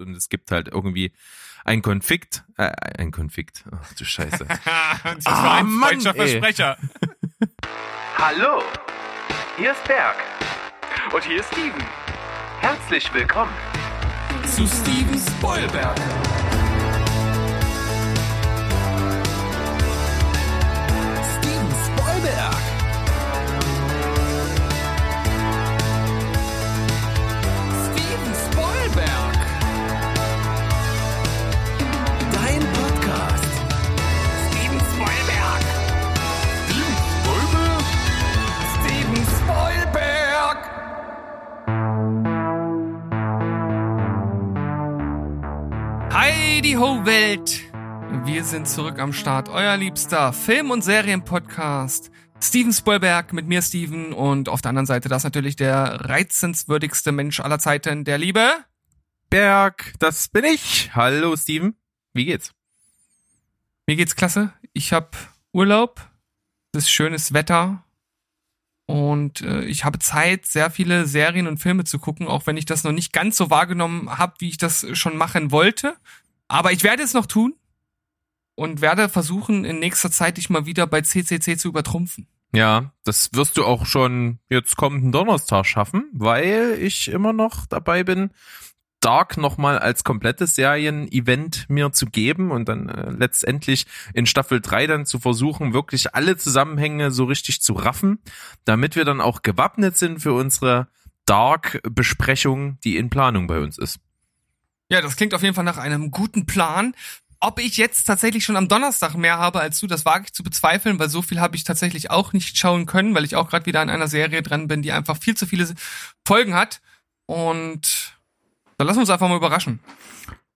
und es gibt halt irgendwie ein Konflikt, äh, ein Konflikt. Ach du Scheiße. das war ah, ein Mann, Versprecher. Hallo, hier ist Berg. Und hier ist Steven. Herzlich willkommen zu Steven Spoilberg. Ho Welt! Wir sind zurück am Start, euer liebster Film- und Serienpodcast. Steven Spielberg mit mir, Steven, und auf der anderen Seite das natürlich der reizenswürdigste Mensch aller Zeiten, der Liebe. Berg, das bin ich. Hallo, Steven. Wie geht's? Mir geht's klasse. Ich hab Urlaub. Es ist schönes Wetter. Und äh, ich habe Zeit, sehr viele Serien und Filme zu gucken, auch wenn ich das noch nicht ganz so wahrgenommen habe, wie ich das schon machen wollte. Aber ich werde es noch tun und werde versuchen, in nächster Zeit dich mal wieder bei CCC zu übertrumpfen. Ja, das wirst du auch schon jetzt kommenden Donnerstag schaffen, weil ich immer noch dabei bin, Dark nochmal als komplettes Serien-Event mir zu geben und dann äh, letztendlich in Staffel 3 dann zu versuchen, wirklich alle Zusammenhänge so richtig zu raffen, damit wir dann auch gewappnet sind für unsere Dark-Besprechung, die in Planung bei uns ist. Ja, das klingt auf jeden Fall nach einem guten Plan. Ob ich jetzt tatsächlich schon am Donnerstag mehr habe als du, das wage ich zu bezweifeln, weil so viel habe ich tatsächlich auch nicht schauen können, weil ich auch gerade wieder an einer Serie dran bin, die einfach viel zu viele Folgen hat. Und dann lassen wir uns einfach mal überraschen.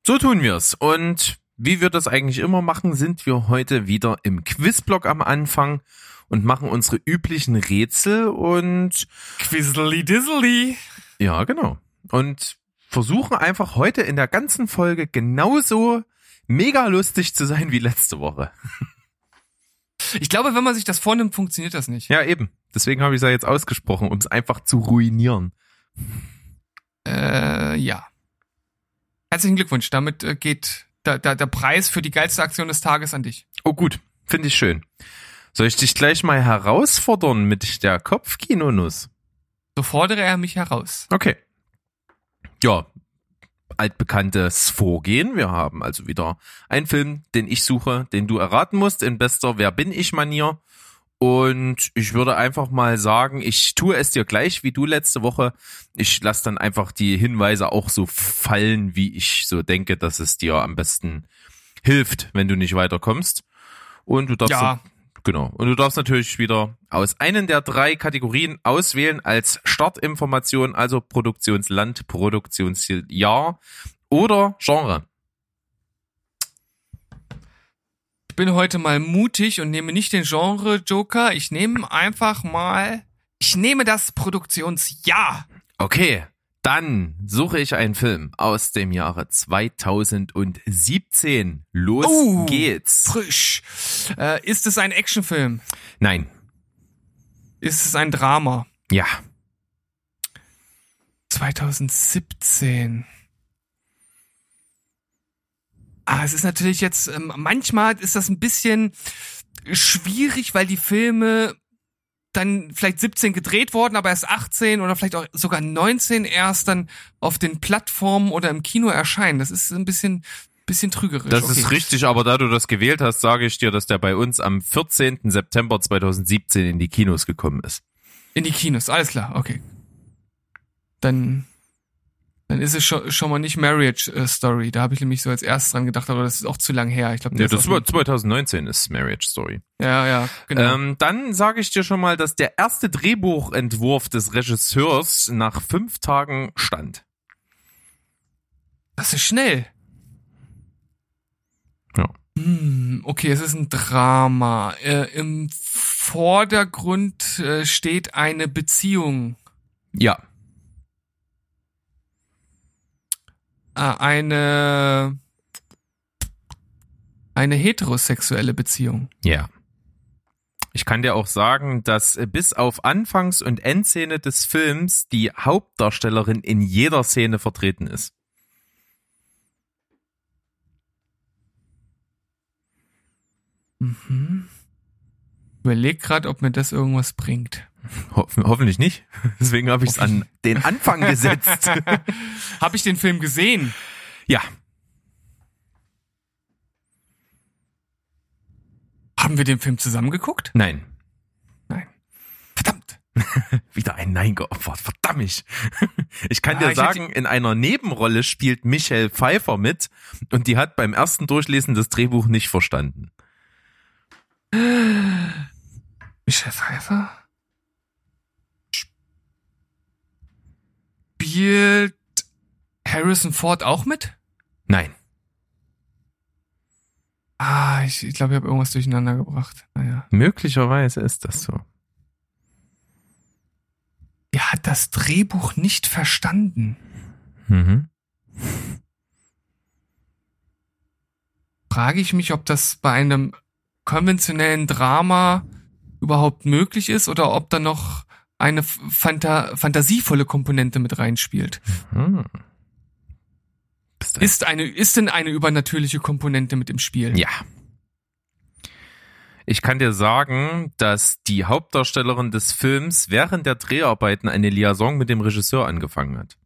So tun wir's. Und wie wir das eigentlich immer machen, sind wir heute wieder im Quizblock am Anfang und machen unsere üblichen Rätsel und Quizzly Dizzly. Ja, genau. Und versuchen einfach heute in der ganzen Folge genauso mega lustig zu sein wie letzte Woche. Ich glaube, wenn man sich das vornimmt, funktioniert das nicht. Ja, eben. Deswegen habe ich es ja jetzt ausgesprochen, um es einfach zu ruinieren. Äh, ja. Herzlichen Glückwunsch. Damit äh, geht da, da, der Preis für die geilste Aktion des Tages an dich. Oh gut, finde ich schön. Soll ich dich gleich mal herausfordern mit der Kopfkinonuss? So fordere er mich heraus. Okay. Ja, altbekanntes Vorgehen. Wir haben also wieder einen Film, den ich suche, den du erraten musst in bester Wer bin ich Manier. Und ich würde einfach mal sagen, ich tue es dir gleich wie du letzte Woche. Ich lasse dann einfach die Hinweise auch so fallen, wie ich so denke, dass es dir am besten hilft, wenn du nicht weiterkommst. Und du darfst ja. Genau. Und du darfst natürlich wieder aus einen der drei Kategorien auswählen als Startinformation, also Produktionsland, Produktionsjahr oder Genre. bin heute mal mutig und nehme nicht den Genre Joker. Ich nehme einfach mal, ich nehme das Produktionsjahr. Okay, dann suche ich einen Film aus dem Jahre 2017. Los uh, geht's. Frisch. Äh, ist es ein Actionfilm? Nein. Ist es ein Drama? Ja. 2017. Ah, es ist natürlich jetzt, ähm, manchmal ist das ein bisschen schwierig, weil die Filme dann vielleicht 17 gedreht worden, aber erst 18 oder vielleicht auch sogar 19 erst dann auf den Plattformen oder im Kino erscheinen. Das ist ein bisschen bisschen trügerisch. Das okay. ist richtig, aber da du das gewählt hast, sage ich dir, dass der bei uns am 14. September 2017 in die Kinos gekommen ist. In die Kinos, alles klar, okay. Dann dann ist es schon, schon mal nicht Marriage äh, Story. Da habe ich nämlich so als erstes dran gedacht, aber das ist auch zu lang her. Ich glaube, ja, das war 2019 ist Marriage Story. Ja, ja, genau. Ähm, dann sage ich dir schon mal, dass der erste Drehbuchentwurf des Regisseurs nach fünf Tagen stand. Das ist schnell. Ja. Hm, okay, es ist ein Drama. Äh, Im Vordergrund äh, steht eine Beziehung. Ja. Ah, eine eine heterosexuelle Beziehung. Ja. Ich kann dir auch sagen, dass äh, bis auf Anfangs- und Endszene des Films die Hauptdarstellerin in jeder Szene vertreten ist. Mhm. Überleg gerade, ob mir das irgendwas bringt. Ho hoffentlich nicht. Deswegen habe ich es an den Anfang gesetzt. Habe ich den Film gesehen? ja, Haben wir den Film zusammen geguckt? nein. Nein. Verdammt. Wieder ein Nein geopfert. Verdammt. Ich, ich kann Ah, dir ich sagen, in einer Nebenrolle spielt Michelle Pfeiffer mit und die hat beim ersten Durchlesen das Drehbuch nicht verstanden. Michelle Pfeiffer? Spielt Harrison Ford auch mit? Nein. Ah, ich, ich glaube, ich habe irgendwas durcheinander gebracht. Naja. Möglicherweise ist das so. Er hat das Drehbuch nicht verstanden. Mhm. Frage ich mich, ob das bei einem konventionellen Drama überhaupt möglich ist oder ob da noch eine Fanta fantasievolle Komponente mit reinspielt. Hm. Du- Ist eine, ist denn eine übernatürliche Komponente mit im Spiel? Ja. Ich kann dir sagen, dass die Hauptdarstellerin des Films während der Dreharbeiten eine Liaison mit dem Regisseur angefangen hat.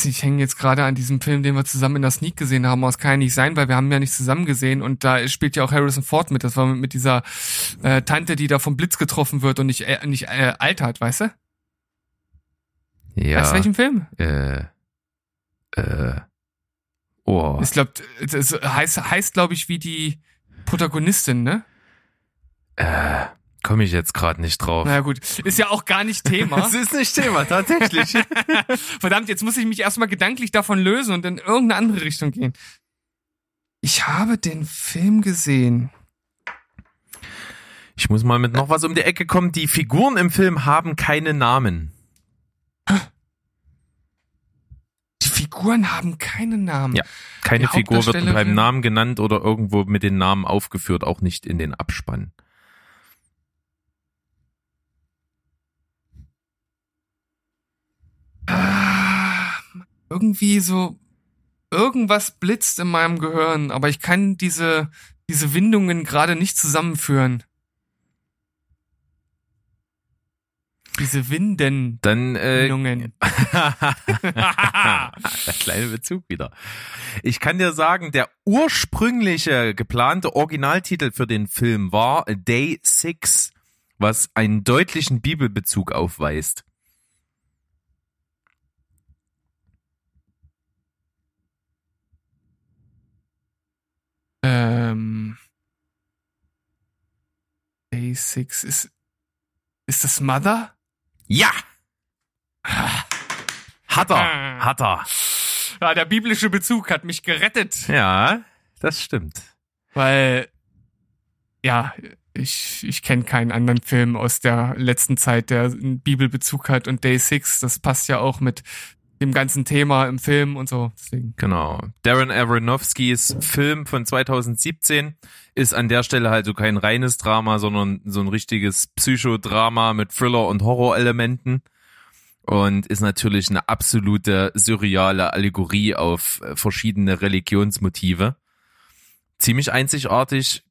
Weiß nicht, ich hänge jetzt gerade an diesem Film, den wir zusammen in der Sneak gesehen haben. Aber es kann ja nicht sein, weil wir haben ja nicht zusammen gesehen und da spielt ja auch Harrison Ford mit. Das war mit dieser äh, Tante, die da vom Blitz getroffen wird und nicht, äh, nicht äh, altert, weißt du? Ja. Weißt du welchen Film? Äh. Äh. Oh. Ich glaube, das heißt, heißt glaube ich, wie die Protagonistin, ne? Äh. Komme ich jetzt gerade nicht drauf. Naja gut, ist ja auch gar nicht Thema. Das ist nicht Thema, tatsächlich. Verdammt, jetzt muss ich mich erstmal gedanklich davon lösen und in irgendeine andere Richtung gehen. Ich habe den Film gesehen. Ich muss mal mit noch was um die Ecke kommen. Die Figuren im Film haben keine Namen. Die Figuren haben keinen Namen. Ja. Keine Die Figur wird beim Namen genannt oder irgendwo mit den Namen aufgeführt, auch nicht in den Abspann. Irgendwie so irgendwas blitzt in meinem Gehirn, aber ich kann diese diese Windungen gerade nicht zusammenführen. Diese Winden. Dann äh, Windungen. der kleine Bezug wieder. Ich kann dir sagen, der ursprüngliche geplante Originaltitel für den Film war Day Six, was einen deutlichen Bibelbezug aufweist. Ähm, Day 6 ist ist das Mother? Ja! Hat er, hat er. Ja, der biblische Bezug hat mich gerettet, Ja, das stimmt. weil ja, ich ich kenne keinen anderen Film aus der letzten Zeit, der einen Bibelbezug hat und Day 6, das passt ja auch mit dem ganzen Thema im Film und so, deswegen. Genau. Darren Aronofskys Film von 2017 ist an der Stelle halt so kein reines Drama, sondern so ein richtiges Psychodrama mit Thriller- und Horrorelementen. Und ist natürlich eine absolute surreale Allegorie auf äh, verschiedene Religionsmotive. Ziemlich einzigartig,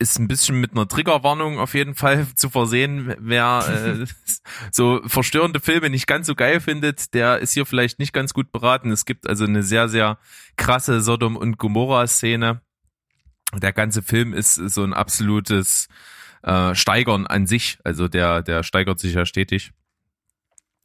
ist ein bisschen mit einer Triggerwarnung auf jeden Fall zu versehen. Wer äh, so verstörende Filme nicht ganz so geil findet, der ist hier vielleicht nicht ganz gut beraten. Es gibt also eine sehr, sehr krasse Sodom- und Gomorra-Szene. Der ganze Film ist so ein absolutes äh, Steigern an sich. Also der, der steigert sich ja stetig.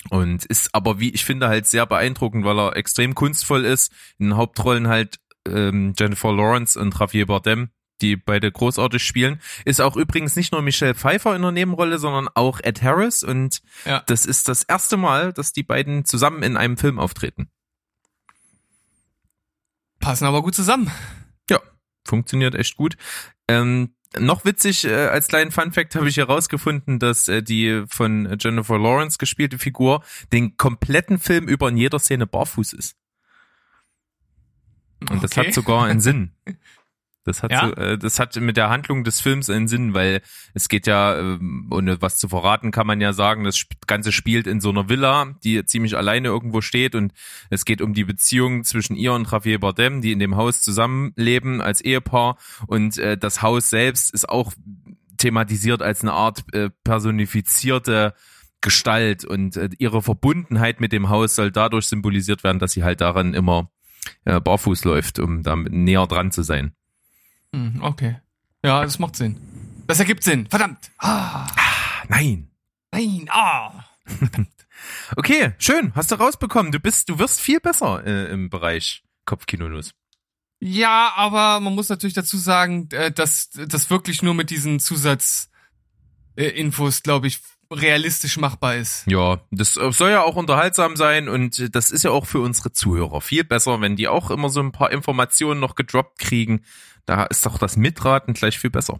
Und ist aber, wie ich finde, halt sehr beeindruckend, weil er extrem kunstvoll ist. In den Hauptrollen halt ähm, Jennifer Lawrence und Javier Bardem, die beide großartig spielen. Ist auch übrigens nicht nur Michelle Pfeiffer in der Nebenrolle, sondern auch Ed Harris. Und Ja. das ist das erste Mal, dass die beiden zusammen in einem Film auftreten. Passen aber gut zusammen. Ja, funktioniert echt gut. Ähm, noch witzig, äh, als kleinen Funfact habe ich herausgefunden, dass äh, die von Jennifer Lawrence gespielte Figur den kompletten Film über in jeder Szene barfuß ist. Und das Okay. hat sogar einen Sinn. Das hat, Ja? so, äh, das hat mit der Handlung des Films einen Sinn, weil es geht ja, ähm, ohne was zu verraten, kann man ja sagen, das Ganze spielt in so einer Villa, die ziemlich alleine irgendwo steht und es geht um die Beziehung zwischen ihr und Javier Bardem, die in dem Haus zusammenleben als Ehepaar und äh, das Haus selbst ist auch thematisiert als eine Art äh, personifizierte Gestalt und äh, ihre Verbundenheit mit dem Haus soll dadurch symbolisiert werden, dass sie halt daran immer äh, barfuß läuft, um damit näher dran zu sein. Hm, okay. Ja, das macht Sinn. Das ergibt Sinn. Verdammt. Ah, Ah, nein. nein. Ah. Okay, schön, hast du rausbekommen. Du bist, du wirst viel besser äh, im Bereich Kopfkinonuss. Ja, aber man muss natürlich dazu sagen, äh, dass das wirklich nur mit diesen Zusatzinfos, äh, glaube ich, realistisch machbar ist. Ja, das äh, soll ja auch unterhaltsam sein und das ist ja auch für unsere Zuhörer viel besser, wenn die auch immer so ein paar Informationen noch gedroppt kriegen. Da ist doch das Mitraten gleich viel besser.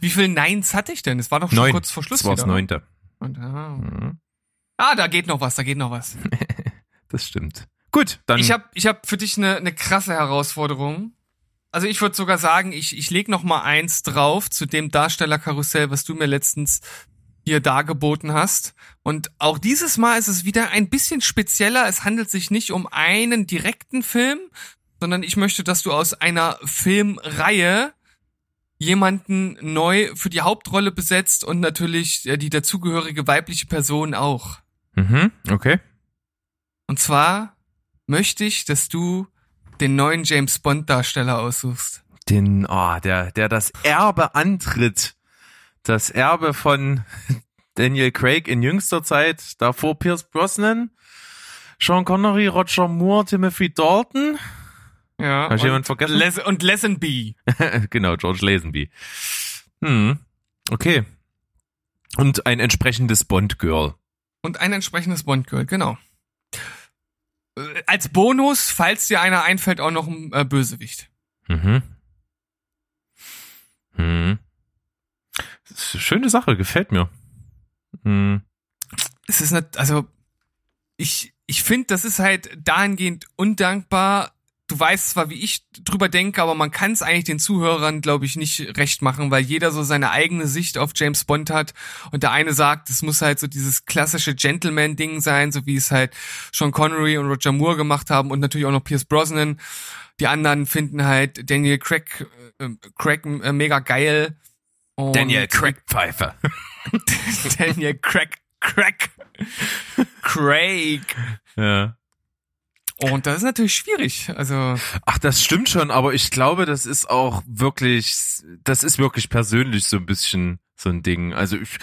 Wie viel Neins hatte ich denn? Es war doch schon Neun. kurz vor Schluss Das war das wieder, ne? neunte. Und, ah. Mhm, ah, da geht noch was, da geht noch was. Das stimmt. Gut, dann. Ich habe ich hab für dich eine, eine krasse Herausforderung. Also ich würde sogar sagen, ich, ich leg noch mal eins drauf zu dem Darstellerkarussell, was du mir letztens hier dargeboten hast. Und auch dieses Mal ist es wieder ein bisschen spezieller. Es handelt sich nicht um einen direkten Film, sondern ich möchte, dass du aus einer Filmreihe jemanden neu für die Hauptrolle besetzt und natürlich die dazugehörige weibliche Person auch. mhm, okay. Und zwar möchte ich, dass du den neuen James Bond Darsteller aussuchst. Den, ah, der, der das Erbe antritt. Das Erbe von Daniel Craig in jüngster Zeit. Davor Pierce Brosnan, Sean Connery, Roger Moore, Timothy Dalton. Ja. Hab ich und jemanden vergessen? Les und Lesenby. genau, George Lazenby. Hm, okay. Und ein entsprechendes Bond-Girl. Und ein entsprechendes Bond Girl, genau. Äh, Als Bonus, falls dir einer einfällt, auch noch ein äh, Bösewicht. Mhm. Hm. Schöne Sache, gefällt mir. Hm. Es ist nicht, also ich, ich finde, das ist halt dahingehend undankbar. Du weißt zwar, wie ich drüber denke, aber man kann es eigentlich den Zuhörern, glaube ich, nicht recht machen, weil jeder so seine eigene Sicht auf James Bond hat. Und der eine sagt, es muss halt so dieses klassische Gentleman-Ding sein, so wie es halt Sean Connery und Roger Moore gemacht haben und natürlich auch noch Pierce Brosnan. Die anderen finden halt Daniel Craig, äh, Craig äh, mega geil. Und Craig Pfeiffer. Daniel Craig, Craig, Craig. Ja. Und das ist natürlich schwierig. Also, Ach, das stimmt schon, aber ich glaube, das ist auch wirklich, das ist wirklich persönlich so ein bisschen so ein Ding. Also ich,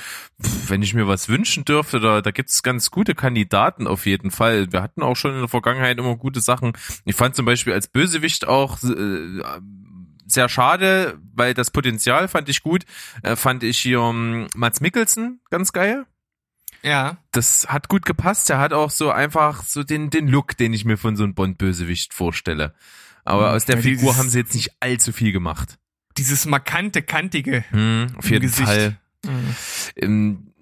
wenn ich mir was wünschen dürfte, da, da gibt's ganz gute Kandidaten auf jeden Fall. Wir hatten auch schon in der Vergangenheit immer gute Sachen. Ich fand zum Beispiel als Bösewicht auch äh, sehr schade, weil das Potenzial fand ich gut. Äh, fand ich hier ähm, Mats Mikkelsen ganz geil ja. das hat gut gepasst. Er hat auch so einfach so den, den Look, den ich mir von so einem Bond-Bösewicht vorstelle. Aber Hm, aus der ja, Figur dieses- haben sie jetzt nicht allzu viel gemacht. Dieses markante, kantige. Hm, auf jeden Gesicht. Fall. Ähm,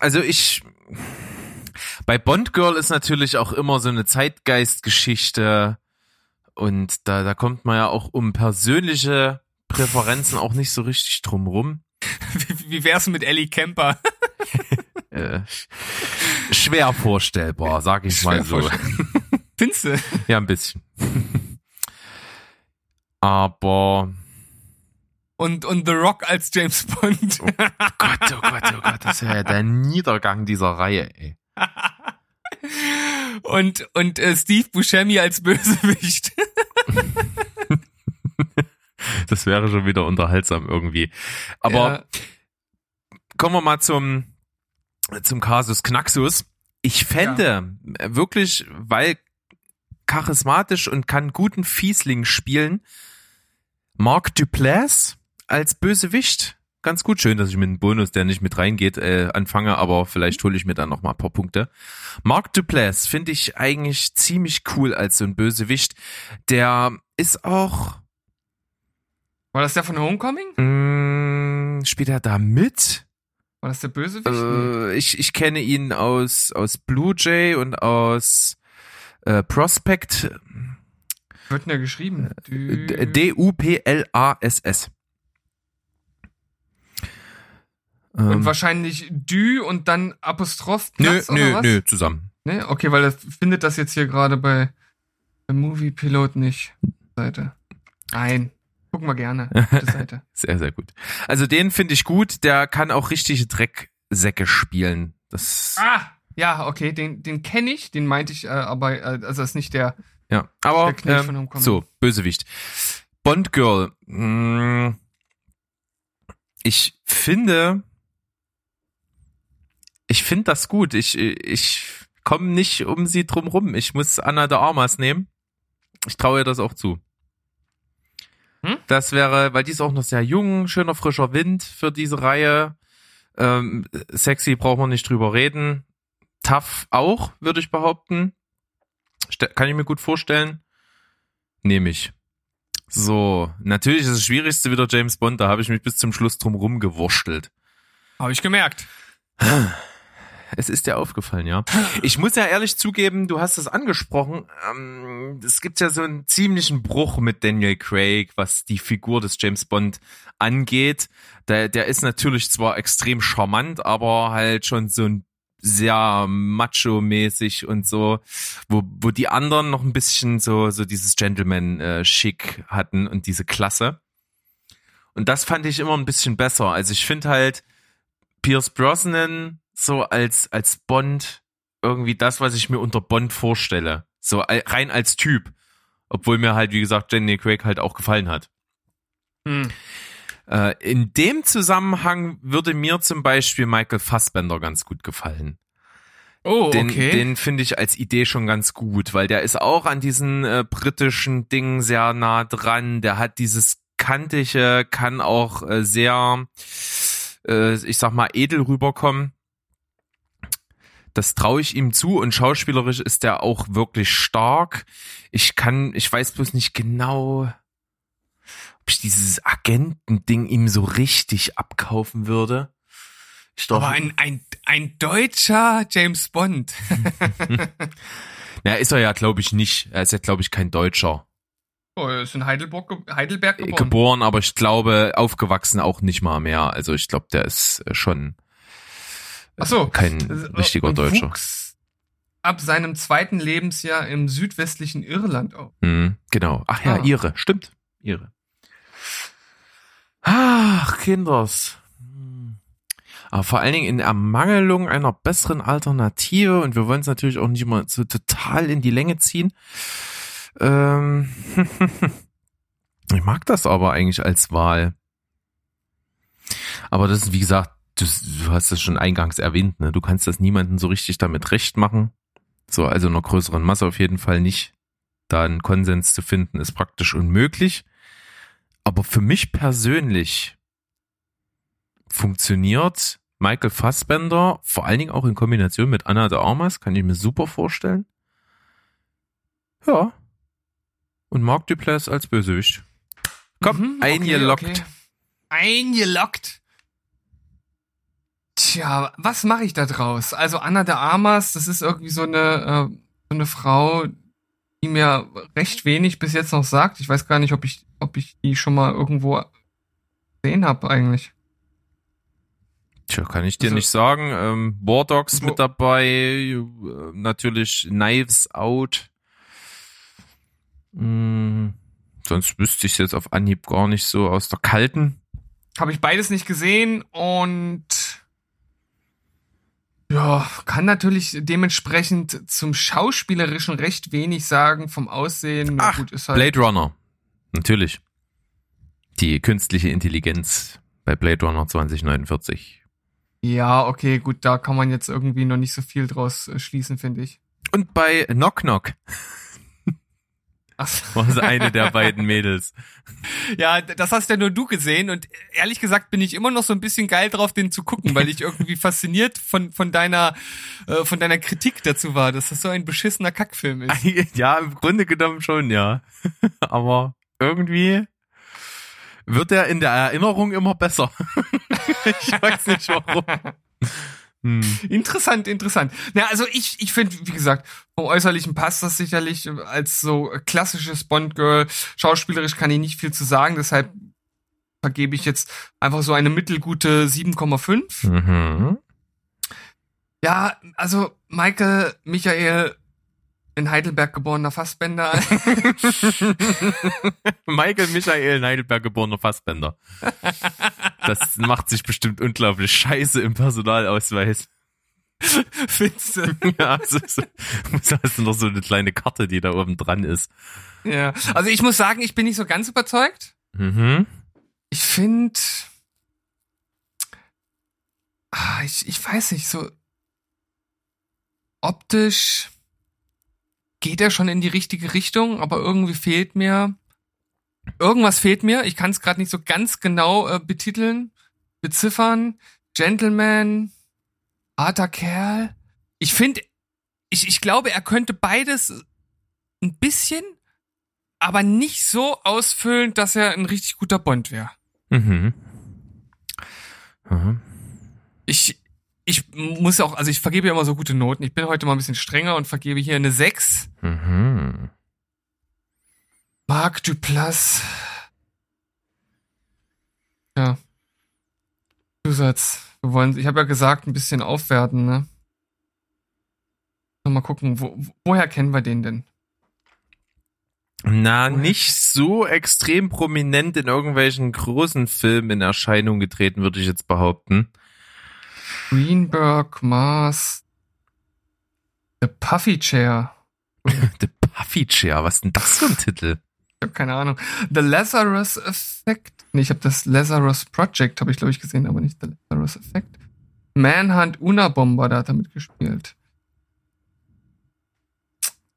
Also ich, bei Bond Girl ist natürlich auch immer so eine Zeitgeistgeschichte und da, da kommt man ja auch um persönliche Präferenzen auch nicht so richtig drum rum. Wie, wie wär's mit Ellie Kemper? Äh, schwer vorstellbar, sag ich mal Schwer so. Findest du? Ja, ein bisschen. Aber Und, und The Rock als James Bond. Gott, oh Gott, oh Gott, das wäre ja der Niedergang dieser Reihe, ey. und und äh, Steve Buscemi als Bösewicht. Das wäre schon wieder unterhaltsam irgendwie. Aber Ja. kommen wir mal zum, zum Kasus Knaxus. Ich fände äh, wirklich, weil charismatisch und kann guten Fiesling spielen, Mark Duplass als Bösewicht. Ganz gut, schön, dass ich mit einem Bonus, der nicht mit reingeht, äh, anfange, aber vielleicht hole ich mir dann noch mal ein paar Punkte. Mark Duplass finde ich eigentlich ziemlich cool als so ein Bösewicht. Der ist auch, War das der von Homecoming? mh, spielt er da mit? War das der Bösewicht? Äh, ich, ich kenne ihn aus, aus Blue Jay und aus äh, Prospect. Wird denn da geschrieben? D- D-U-P-L-A-S-S. Und Ähm, wahrscheinlich Dü und dann Apostroph nö, Platz oder nö, was? nö, zusammen. Nee, okay, weil das findet das jetzt hier gerade bei, bei Movie Pilot nicht. Seite. Nein. Gucken wir gerne. Seite. Sehr, sehr gut. Also den finde ich gut. Der kann auch richtige Drecksäcke spielen. Das, Ah! Ja, okay, den, den kenne ich, den meinte ich, äh, aber äh, also ist nicht der. ja. Aber, Der ähm, so, Bösewicht. Bond Girl. mh, Ich finde, ich finde das gut. Ich, ich komme nicht um sie drum rum. Ich muss Anna de Armas nehmen. Ich traue ihr das auch zu. Hm? Das wäre, weil die ist auch noch sehr jung, schöner frischer Wind für diese Reihe. Ähm, sexy braucht man nicht drüber reden. Tough auch, würde ich behaupten. Kann ich mir gut vorstellen. Nehme ich. So, natürlich ist das Schwierigste wieder James Bond, da habe ich mich bis zum Schluss drum rumgewurschtelt. Habe ich gemerkt. Es ist dir aufgefallen, ja. Ich muss ja ehrlich zugeben, du hast es angesprochen. Ähm, es gibt ja so einen ziemlichen Bruch mit Daniel Craig, was die Figur des James Bond angeht. Der, der ist natürlich zwar extrem charmant, aber halt schon so ein sehr macho-mäßig und so, wo, wo die anderen noch ein bisschen so, so dieses Gentleman-Schick hatten und diese Klasse. Und das fand ich immer ein bisschen besser. Also ich finde halt Pierce Brosnan so als, als Bond irgendwie das, was ich mir unter Bond vorstelle. So rein als Typ. Obwohl mir halt, wie gesagt, Jenny Craig halt auch gefallen hat. Hm. Äh, in dem Zusammenhang würde mir zum Beispiel Michael Fassbender ganz gut gefallen. Oh, Den, okay. den finde ich als Idee schon ganz gut, weil der ist auch an diesen äh, britischen Dingen sehr nah dran. Der hat dieses kantige, kann auch äh, sehr, äh, ich sag mal, edel rüberkommen. Das traue ich ihm zu und schauspielerisch ist der auch wirklich stark. Ich kann, ich weiß bloß nicht genau, ob ich dieses Agentending ihm so richtig abkaufen würde. Glaub- aber ein, ein, ein deutscher James Bond. Na, ist er ja, glaube ich, nicht. Er ist ja, glaube ich, kein Deutscher. Oh, er ist in Heidelberg, ge- Heidelberg geboren. Geboren, aber ich glaube, aufgewachsen auch nicht mal mehr. Also ich glaube, der ist äh, schon Ach so. kein Äh, richtiger Deutscher. Ab seinem zweiten Lebensjahr im südwestlichen Irland auf. Mhm, genau. Ach ja, Ah. ihre, stimmt. Ihre. Ach, Kinders. Hm. Aber vor allen Dingen in Ermangelung einer besseren Alternative und wir wollen es natürlich auch nicht immer so total in die Länge ziehen. Ähm, ich mag das aber eigentlich als Wahl. Aber das ist, wie gesagt, du, du hast es schon eingangs erwähnt, ne? Du kannst das niemandem so richtig damit recht machen. So, also einer größeren Masse auf jeden Fall nicht da einen Konsens zu finden, ist praktisch unmöglich. Aber für mich persönlich funktioniert Michael Fassbender, vor allen Dingen auch in Kombination mit Anna de Armas, kann ich mir super vorstellen. Ja. Und Mark Duplass als Bösewicht. Komm, Mhm, okay, eingeloggt. okay. Eingeloggt. Tja, was mache ich da draus? Also Anna de Armas, das ist irgendwie so eine, äh, so eine Frau, die mir recht wenig bis jetzt noch sagt. Ich weiß gar nicht, ob ich, ob ich die schon mal irgendwo gesehen habe eigentlich. Tja, kann ich dir Also- nicht sagen. Ähm, War Dogs mit dabei, äh, natürlich Knives Out. Mm, sonst wüsste ich jetzt auf Anhieb gar nicht so aus der kalten. Habe ich beides nicht gesehen und ja, kann natürlich dementsprechend zum Schauspielerischen recht wenig sagen, vom Aussehen. Ach, gut, ist halt. Blade Runner. Natürlich. Die künstliche Intelligenz bei Blade Runner 2049. Ja, okay, gut, da kann man jetzt irgendwie noch nicht so viel draus äh, schließen, finde ich. Und bei Knock Knock Ach, war es eine der beiden Mädels. ja, das hast ja nur du gesehen und ehrlich gesagt bin ich immer noch so ein bisschen geil drauf, den zu gucken, weil ich irgendwie fasziniert von, von deiner, äh, von deiner Kritik dazu war, dass das so ein beschissener Kackfilm ist. Ja, im Grunde genommen schon, ja. Aber irgendwie wird er in der Erinnerung immer besser. ich weiß nicht warum. Hm. Interessant, interessant. Na, also ich, ich finde, wie gesagt, vom Äußerlichen passt das sicherlich als so klassisches Bond-Girl. Schauspielerisch kann ich nicht viel zu sagen, deshalb vergebe ich jetzt einfach so eine mittelgute 7,5. Mhm. Ja, also Michael Michael in Heidelberg geborener Fassbender. Michael Michael in Heidelberg geborener Fassbender. Das macht sich bestimmt unglaublich scheiße im Personalausweis. Findest du? Ja, also, so, hast du noch so eine kleine Karte, die da oben dran ist. Ja, also ich muss sagen, ich bin nicht so ganz überzeugt. Mhm. Ich finde, ah, ich, ich weiß nicht, so optisch geht er schon in die richtige Richtung, aber irgendwie fehlt mir irgendwas fehlt mir. Ich kann es gerade nicht so ganz genau äh, betiteln, beziffern. Gentleman, harter Kerl. Ich finde, ich, ich glaube, er könnte beides ein bisschen, aber nicht so ausfüllen, dass er ein richtig guter Bond wäre. Mhm. Mhm. Ich, ich muss auch, also ich vergebe ja immer so gute Noten. Ich bin heute mal ein bisschen strenger und vergebe hier eine 6. Mhm. Marc Duplass. Ja. Zusatz. Wir wollen, ich habe ja gesagt, ein bisschen aufwerten, ne? Mal gucken, wo, woher kennen wir den denn? Na, nicht so extrem prominent in irgendwelchen großen Filmen in Erscheinung getreten, würde ich jetzt behaupten. Greenberg, Mars, The Puffy Chair. The Puffy Chair, was ist denn das für ein Titel? Ich habe keine Ahnung. The Lazarus Effect. Nee, ich habe das Lazarus Project, habe ich glaube ich gesehen, aber nicht The Lazarus Effect. Manhunt Una Bomber, da hat er mitgespielt.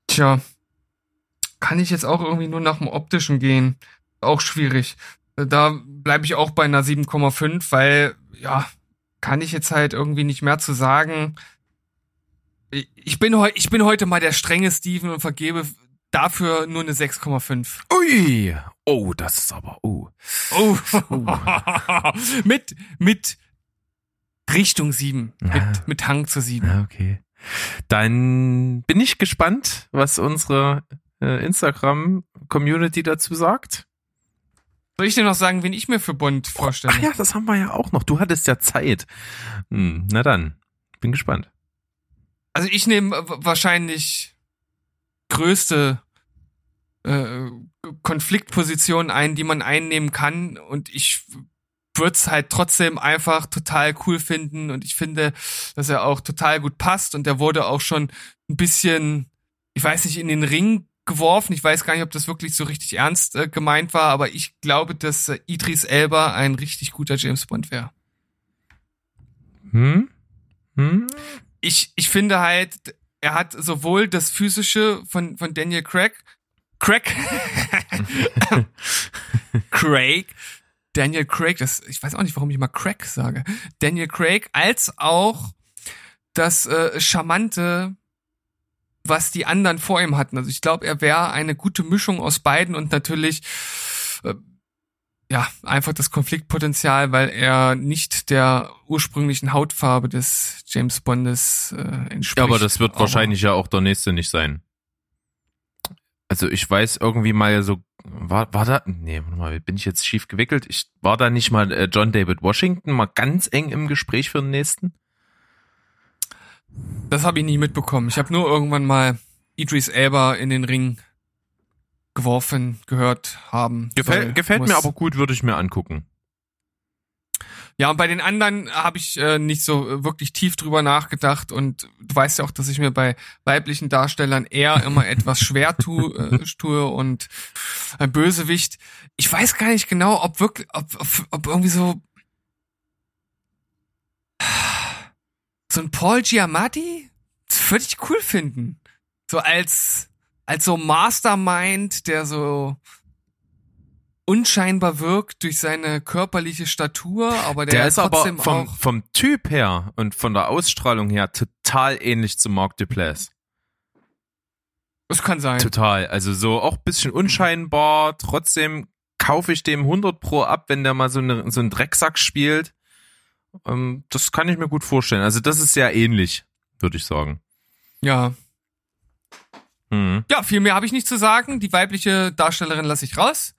Tja, kann ich jetzt auch irgendwie nur nach dem optischen gehen. Auch schwierig. Da bleibe ich auch bei einer 7,5, weil ja, kann ich jetzt halt irgendwie nicht mehr zu sagen. Ich bin, heu ich bin heute mal der strenge Steven und vergebe dafür nur eine 6,5. Ui! Oh, das ist aber, oh. Oh. oh. mit, mit Richtung 7. Ja. Mit, mit Hang zu 7. Ja, okay. Dann bin ich gespannt, was unsere äh, Instagram-Community dazu sagt. Soll ich dir noch sagen, wen ich mir für Bond vorstelle? Ach ja, das haben wir ja auch noch. Du hattest ja Zeit. Hm, na dann, bin gespannt. Also ich nehme wahrscheinlich größte äh, Konfliktposition ein, die man einnehmen kann. Und ich würde es halt trotzdem einfach total cool finden. Und ich finde, dass er auch total gut passt. Und er wurde auch schon ein bisschen, ich weiß nicht, in den Ring geworfen. Ich weiß gar nicht, ob das wirklich so richtig ernst äh, gemeint war, aber ich glaube, dass äh, Idris Elba ein richtig guter James Bond wäre. Hm? Hm? Ich, ich finde halt, er hat sowohl das physische von, von Daniel Craig, Craig, Craig, Daniel Craig, das, ich weiß auch nicht, warum ich mal Craig sage, Daniel Craig, als auch das äh, charmante was die anderen vor ihm hatten. Also ich glaube, er wäre eine gute Mischung aus beiden und natürlich äh, ja einfach das Konfliktpotenzial, weil er nicht der ursprünglichen Hautfarbe des James Bondes äh, entspricht. Ja, aber das wird aber wahrscheinlich ja auch der nächste nicht sein. Also ich weiß irgendwie mal so war war da nee warte mal bin ich jetzt schief gewickelt ich war da nicht mal äh, John David Washington mal ganz eng im Gespräch für den nächsten das habe ich nie mitbekommen. Ich habe nur irgendwann mal Idris Elba in den Ring geworfen, gehört haben. Gefällt, gefällt mir aber gut, würde ich mir angucken. Ja, und bei den anderen habe ich äh, nicht so wirklich tief drüber nachgedacht und du weißt ja auch, dass ich mir bei weiblichen Darstellern eher immer etwas schwer tu, äh, tue und ein Bösewicht. Ich weiß gar nicht genau, ob wirklich, ob, ob, ob irgendwie so so ein Paul Giamatti, das würde ich cool finden. So als, als so Mastermind, der so unscheinbar wirkt durch seine körperliche Statur, aber der, der ist trotzdem aber vom, auch vom Typ her und von der Ausstrahlung her total ähnlich zu Mark Duplass. Das kann sein. Total. Also so auch bisschen unscheinbar. Trotzdem kaufe ich dem 100 pro ab, wenn der mal so, eine, so einen Drecksack spielt. Ähm, das kann ich mir gut vorstellen. Also das ist sehr ähnlich, würde ich sagen. Ja. Mhm. Ja, viel mehr habe ich nicht zu sagen. Die weibliche Darstellerin lasse ich raus.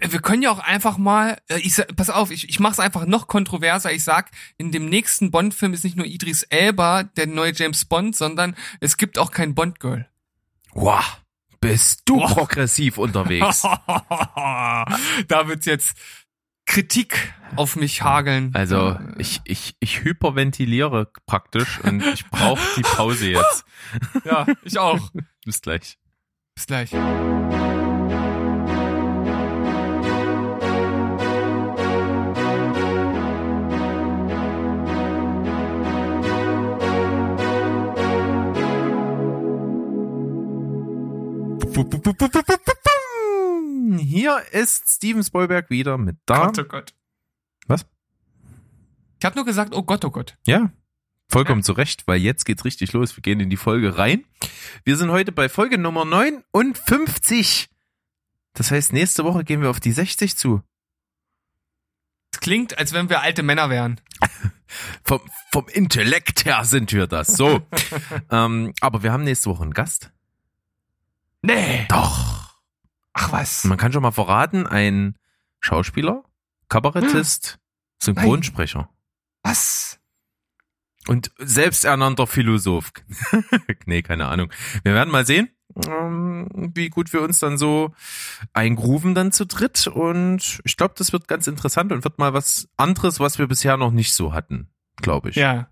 Wir können ja auch einfach mal, äh, ich, pass auf, ich, ich mache es einfach noch kontroverser. Ich sag, in dem nächsten Bond-Film ist nicht nur Idris Elba der neue James Bond, sondern es gibt auch kein Bond-Girl. Wow, bist du Wow. progressiv unterwegs. da wird's jetzt Kritik auf mich hageln. Also ich, ich, ich hyperventiliere praktisch und ich brauche die Pause jetzt. ja, ich auch. Bis gleich. Bis gleich. Hier ist Steven Spielberg wieder mit da. Gott, oh Gott. Was? Ich habe nur gesagt, oh Gott, oh Gott. Ja, vollkommen zu Recht, weil jetzt geht's richtig los. Wir gehen in die Folge rein. Wir sind heute bei Folge Nummer 59. Das heißt, nächste Woche gehen wir auf die 60 zu. Es klingt, als wenn wir alte Männer wären. Vom, vom Intellekt her sind wir das. So. ähm, aber wir haben nächste Woche einen Gast. Nee. Doch. Ach was. Man kann schon mal verraten, ein Schauspieler, Kabarettist, Synchronsprecher Was? und selbsternannter Philosoph. nee, keine Ahnung. Wir werden mal sehen, ähm, wie gut wir uns dann so eingrooven dann zu dritt und ich glaube, das wird ganz interessant und wird mal was anderes, was wir bisher noch nicht so hatten, glaube ich. Ja.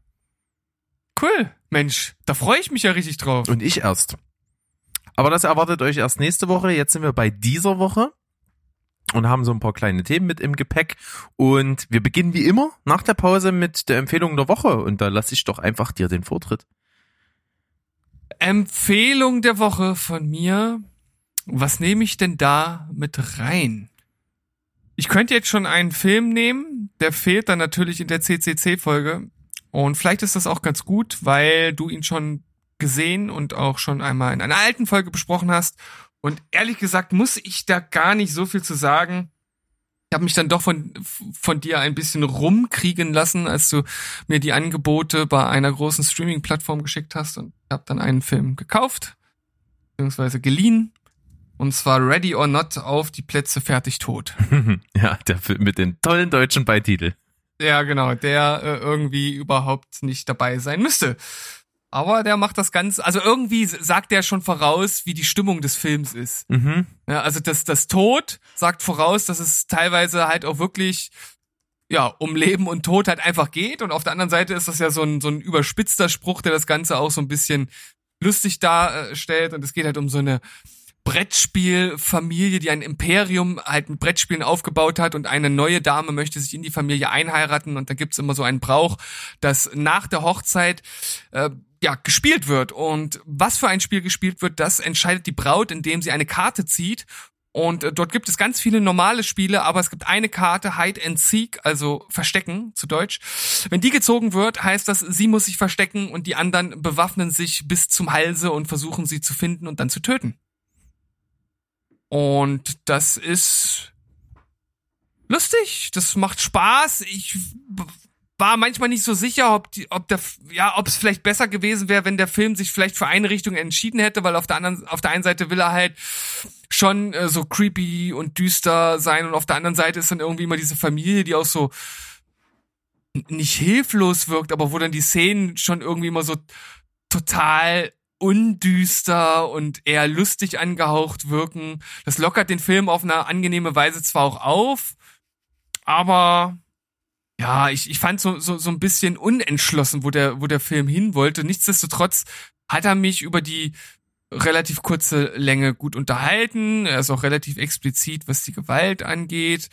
Cool. Mensch, da freue ich mich ja richtig drauf. Und ich erst. Aber das erwartet euch erst nächste Woche. Jetzt sind wir bei dieser Woche und haben so ein paar kleine Themen mit im Gepäck. Und wir beginnen wie immer nach der Pause mit der Empfehlung der Woche. Und da lasse ich doch einfach dir den Vortritt. Empfehlung der Woche von mir. Was nehme ich denn da mit rein? Ich könnte jetzt schon einen Film nehmen, der fehlt dann natürlich in der CCC-Folge. Und vielleicht ist das auch ganz gut, weil du ihn schon gesehen und auch schon einmal in einer alten Folge besprochen hast. Und ehrlich gesagt muss ich da gar nicht so viel zu sagen. Ich habe mich dann doch von, von dir ein bisschen rumkriegen lassen, als du mir die Angebote bei einer großen Streaming-Plattform geschickt hast und habe dann einen Film gekauft, beziehungsweise geliehen. Und zwar Ready or Not auf die Plätze fertig tot. ja, der Film mit den tollen deutschen Beititel. Ja, genau, der äh, irgendwie überhaupt nicht dabei sein müsste. Aber der macht das ganz, also irgendwie sagt der schon voraus, wie die Stimmung des Films ist. Mhm. Ja, also das, das Tod sagt voraus, dass es teilweise halt auch wirklich ja, um Leben und Tod halt einfach geht. Und auf der anderen Seite ist das ja so ein, so ein überspitzter Spruch, der das Ganze auch so ein bisschen lustig darstellt. Und es geht halt um so eine Brettspielfamilie, die ein Imperium halt mit Brettspielen aufgebaut hat und eine neue Dame möchte sich in die Familie einheiraten und da gibt's immer so einen Brauch, dass nach der Hochzeit äh, ja gespielt wird und was für ein Spiel gespielt wird, das entscheidet die Braut, indem sie eine Karte zieht und äh, dort gibt es ganz viele normale Spiele, aber es gibt eine Karte, Hide and Seek, also Verstecken zu Deutsch. Wenn die gezogen wird, heißt das, sie muss sich verstecken und die anderen bewaffnen sich bis zum Halse und versuchen sie zu finden und dann zu töten. Und das ist lustig, das macht Spaß. Ich war manchmal nicht so sicher, ob die, ob der, ja, ob es vielleicht besser gewesen wäre, wenn der Film sich vielleicht für eine Richtung entschieden hätte, weil auf der anderen, auf der einen Seite will er halt schon äh, so creepy und düster sein und auf der anderen Seite ist dann irgendwie immer diese Familie, die auch so nicht hilflos wirkt, aber wo dann die Szenen schon irgendwie immer so total undüster und eher lustig angehaucht wirken. Das lockert den Film auf eine angenehme Weise zwar auch auf, aber ja, ich, ich fand so, so, so ein bisschen unentschlossen, wo der, wo der Film hin wollte. Nichtsdestotrotz hat er mich über die relativ kurze Länge gut unterhalten. Er ist auch relativ explizit, was die Gewalt angeht.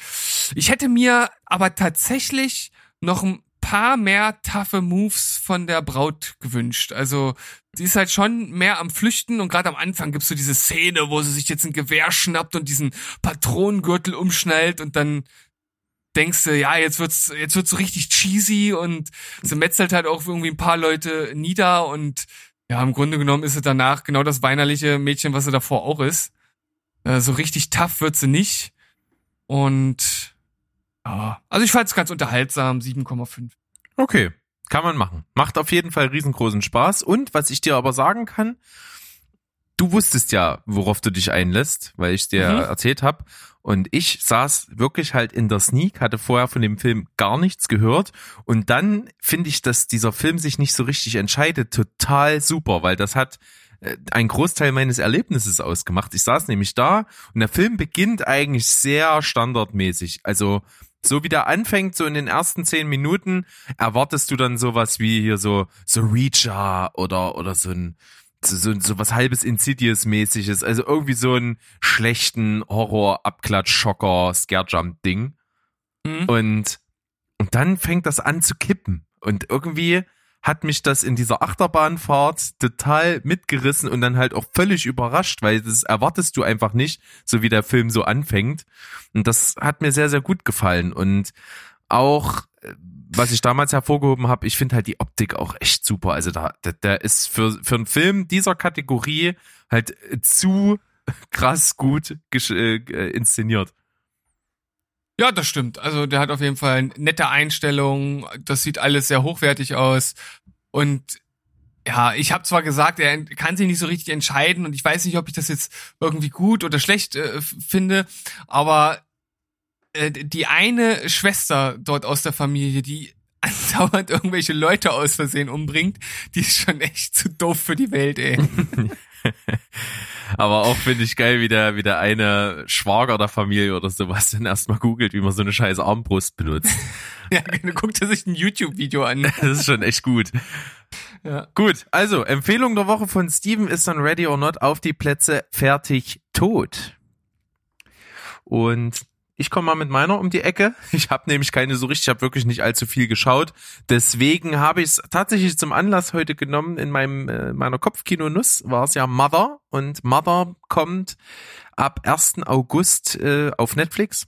Ich hätte mir aber tatsächlich noch ein paar mehr taffe Moves von der Braut gewünscht. Also sie ist halt schon mehr am Flüchten und gerade am Anfang gibt's so diese Szene, wo sie sich jetzt ein Gewehr schnappt und diesen Patronengürtel umschnallt und dann denkst du, ja, jetzt wird's, jetzt wird's so richtig cheesy und sie metzelt halt auch irgendwie ein paar Leute nieder und ja, im Grunde genommen ist sie danach genau das weinerliche Mädchen, was sie davor auch ist. Äh, so richtig tough wird sie nicht. Und ja, also ich fand es ganz unterhaltsam, 7,5. Okay, kann man machen. Macht auf jeden Fall riesengroßen Spaß. Und was ich dir aber sagen kann, du wusstest ja, worauf du dich einlässt, weil ich dir Mhm. erzählt habe. Und ich saß wirklich halt in der Sneak, hatte vorher von dem Film gar nichts gehört. Und dann finde ich, dass dieser Film sich nicht so richtig entscheidet, total super, weil das hat äh, ein Großteil meines Erlebnisses ausgemacht. Ich saß nämlich da und der Film beginnt eigentlich sehr standardmäßig. Also so wie der anfängt, so in den ersten zehn Minuten, erwartest du dann sowas wie hier so, so Reacher oder, oder so ein, so, so, was halbes Insidious-mäßiges, also irgendwie so einen schlechten Horror-Abklatsch-Schocker, Scare-Jump-Ding. Mhm. Und, und dann fängt das an zu kippen. Und irgendwie hat mich das in dieser Achterbahnfahrt total mitgerissen und dann halt auch völlig überrascht, weil das erwartest du einfach nicht, so wie der Film so anfängt. Und das hat mir sehr, sehr gut gefallen. Und auch, was ich damals hervorgehoben habe, ich finde halt die Optik auch echt super. Also da, der, der ist für, für einen Film dieser Kategorie halt zu krass gut äh, inszeniert. Ja, das stimmt. Also der hat auf jeden Fall nette Einstellungen. Das sieht alles sehr hochwertig aus. Und ja, ich habe zwar gesagt, er kann sich nicht so richtig entscheiden und ich weiß nicht, ob ich das jetzt irgendwie gut oder schlecht äh, finde, aber äh, die eine Schwester dort aus der Familie, die andauernd irgendwelche Leute aus Versehen umbringt, die ist schon echt zu doof für die Welt, ey. Aber auch finde ich geil, wie der, wie der eine Schwager der Familie oder sowas dann erstmal googelt, wie man so eine scheiß Armbrust benutzt. ja, dann guckt er sich ein YouTube-Video an. Das ist schon echt gut. Ja. Gut, also Empfehlung der Woche von Steven ist dann Ready or Not auf die Plätze fertig tot. Und ich komme mal mit meiner um die Ecke. Ich habe nämlich keine so richtig, ich habe wirklich nicht allzu viel geschaut. Deswegen habe ich es tatsächlich zum Anlass heute genommen. In meinem äh, meiner Kopfkino-Nuss war es ja Mother und Mother kommt ab 1. August äh, auf Netflix.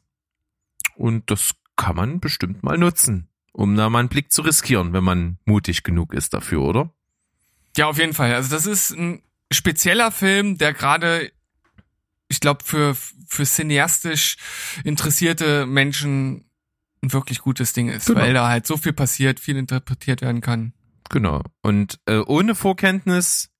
Und das kann man bestimmt mal nutzen, um da mal einen Blick zu riskieren, wenn man mutig genug ist dafür, oder? Ja, auf jeden Fall. Also das ist ein spezieller Film, der gerade, ich glaube, für, für cineastisch interessierte Menschen ein wirklich gutes Ding ist, Genau. weil da halt so viel passiert, viel interpretiert werden kann. Genau. Und äh, ohne Vorkenntnis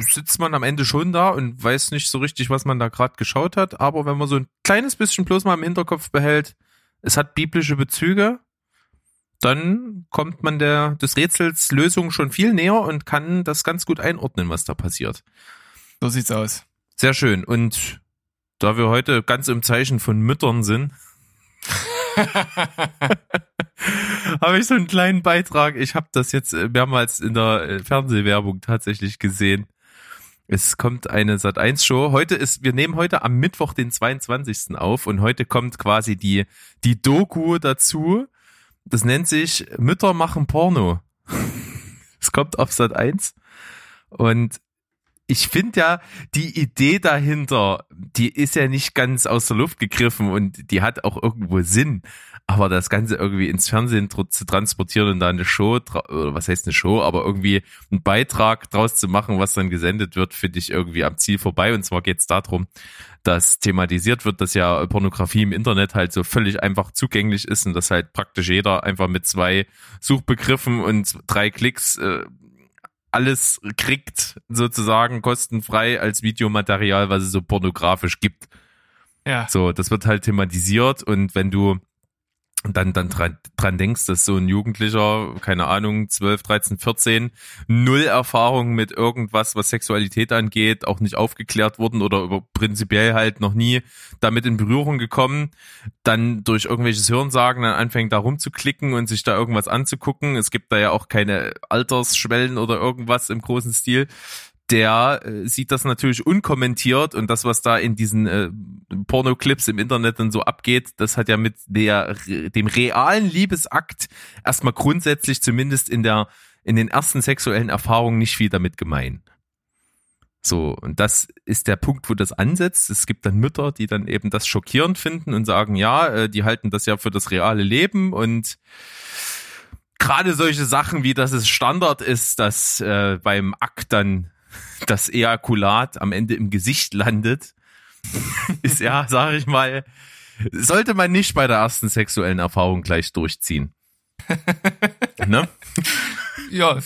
sitzt man am Ende schon da und weiß nicht so richtig, was man da gerade geschaut hat. Aber wenn man so ein kleines bisschen bloß mal im Hinterkopf behält, es hat biblische Bezüge, dann kommt man der des Rätsels Lösung schon viel näher und kann das ganz gut einordnen, was da passiert. So sieht's aus. Sehr schön. Und da wir heute ganz im Zeichen von Müttern sind, habe ich so einen kleinen Beitrag. Ich habe das jetzt äh, mehrmals in der äh, Fernsehwerbung tatsächlich gesehen. Es kommt eine Sat1 Show. Heute ist, wir nehmen heute am Mittwoch den 22. auf und heute kommt quasi die, die Doku dazu. Das nennt sich Mütter machen Porno. Es kommt auf Sat1 und ich finde ja, die Idee dahinter, die ist ja nicht ganz aus der Luft gegriffen und die hat auch irgendwo Sinn. Aber das Ganze irgendwie ins Fernsehen tr zu transportieren und da eine Show, oder was heißt eine Show, aber irgendwie einen Beitrag draus zu machen, was dann gesendet wird, finde ich irgendwie am Ziel vorbei. Und zwar geht es darum, dass thematisiert wird, dass ja Pornografie im Internet halt so völlig einfach zugänglich ist und dass halt praktisch jeder einfach mit zwei Suchbegriffen und drei Klicks äh, alles kriegt, sozusagen kostenfrei als Videomaterial, was es so pornografisch gibt. Ja. So, das wird halt thematisiert und wenn du dann, dann dran, dran denkst, dass so ein Jugendlicher, keine Ahnung, 12, 13, 14, null Erfahrung mit irgendwas, was Sexualität angeht, auch nicht aufgeklärt wurden oder über prinzipiell halt noch nie damit in Berührung gekommen, dann durch irgendwelches Hörensagen dann anfängt da rumzuklicken und sich da irgendwas anzugucken. Es gibt da ja auch keine Altersschwellen oder irgendwas im großen Stil der äh, sieht das natürlich unkommentiert und das, was da in diesen äh, Pornoclips im Internet dann so abgeht, das hat ja mit der dem realen Liebesakt erstmal grundsätzlich zumindest in der in den ersten sexuellen Erfahrungen nicht viel damit gemein. So, und das ist der Punkt, wo das ansetzt. Es gibt dann Mütter, die dann eben das schockierend finden und sagen, ja, äh, die halten das ja für das reale Leben und gerade solche Sachen wie, dass es Standard ist, dass äh, beim Akt dann das Ejakulat am Ende im Gesicht landet, ist ja, sage ich mal, sollte man nicht bei der ersten sexuellen Erfahrung gleich durchziehen. ne? Ja,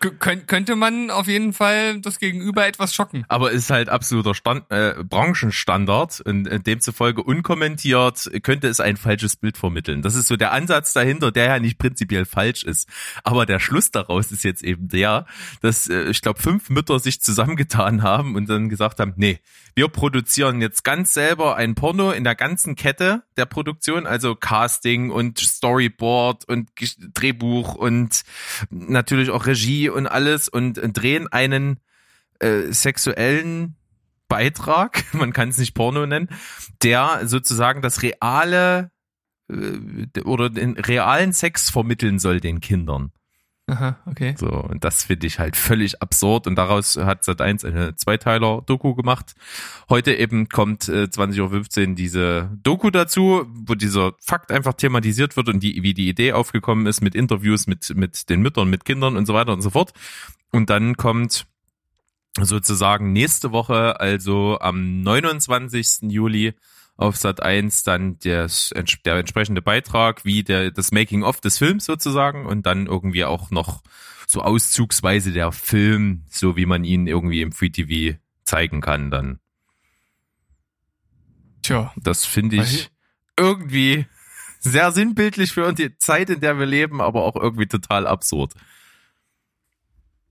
könnte man auf jeden Fall das Gegenüber etwas schocken. Aber ist halt absoluter Stand, äh, Branchenstandard und demzufolge unkommentiert könnte es ein falsches Bild vermitteln. Das ist so der Ansatz dahinter, der ja nicht prinzipiell falsch ist. Aber der Schluss daraus ist jetzt eben der, dass äh, ich glaube fünf Mütter sich zusammengetan haben und dann gesagt haben, nee, wir produzieren jetzt ganz selber ein Porno in der ganzen Kette der Produktion, also Casting und Storyboard und Drehbuch und natürlich auch Regie und alles und drehen einen äh, sexuellen Beitrag, man kann es nicht Porno nennen, der sozusagen das reale äh, oder den realen Sex vermitteln soll den Kindern. Aha, okay. So, und das finde ich halt völlig absurd und daraus hat Sat1 eine Zweiteiler-Doku gemacht. Heute eben kommt äh, 20.15 Uhr diese Doku dazu, wo dieser Fakt einfach thematisiert wird und die, wie die Idee aufgekommen ist mit Interviews mit, mit den Müttern, mit Kindern und so weiter und so fort. Und dann kommt sozusagen nächste Woche, also am 29. Juli, auf Sat 1 dann des, der entsprechende Beitrag, wie der, das Making of des Films sozusagen und dann irgendwie auch noch so auszugsweise der Film, so wie man ihn irgendwie im Free TV zeigen kann dann. Tja. Das finde ich irgendwie sehr sinnbildlich für die Zeit, in der wir leben, aber auch irgendwie total absurd.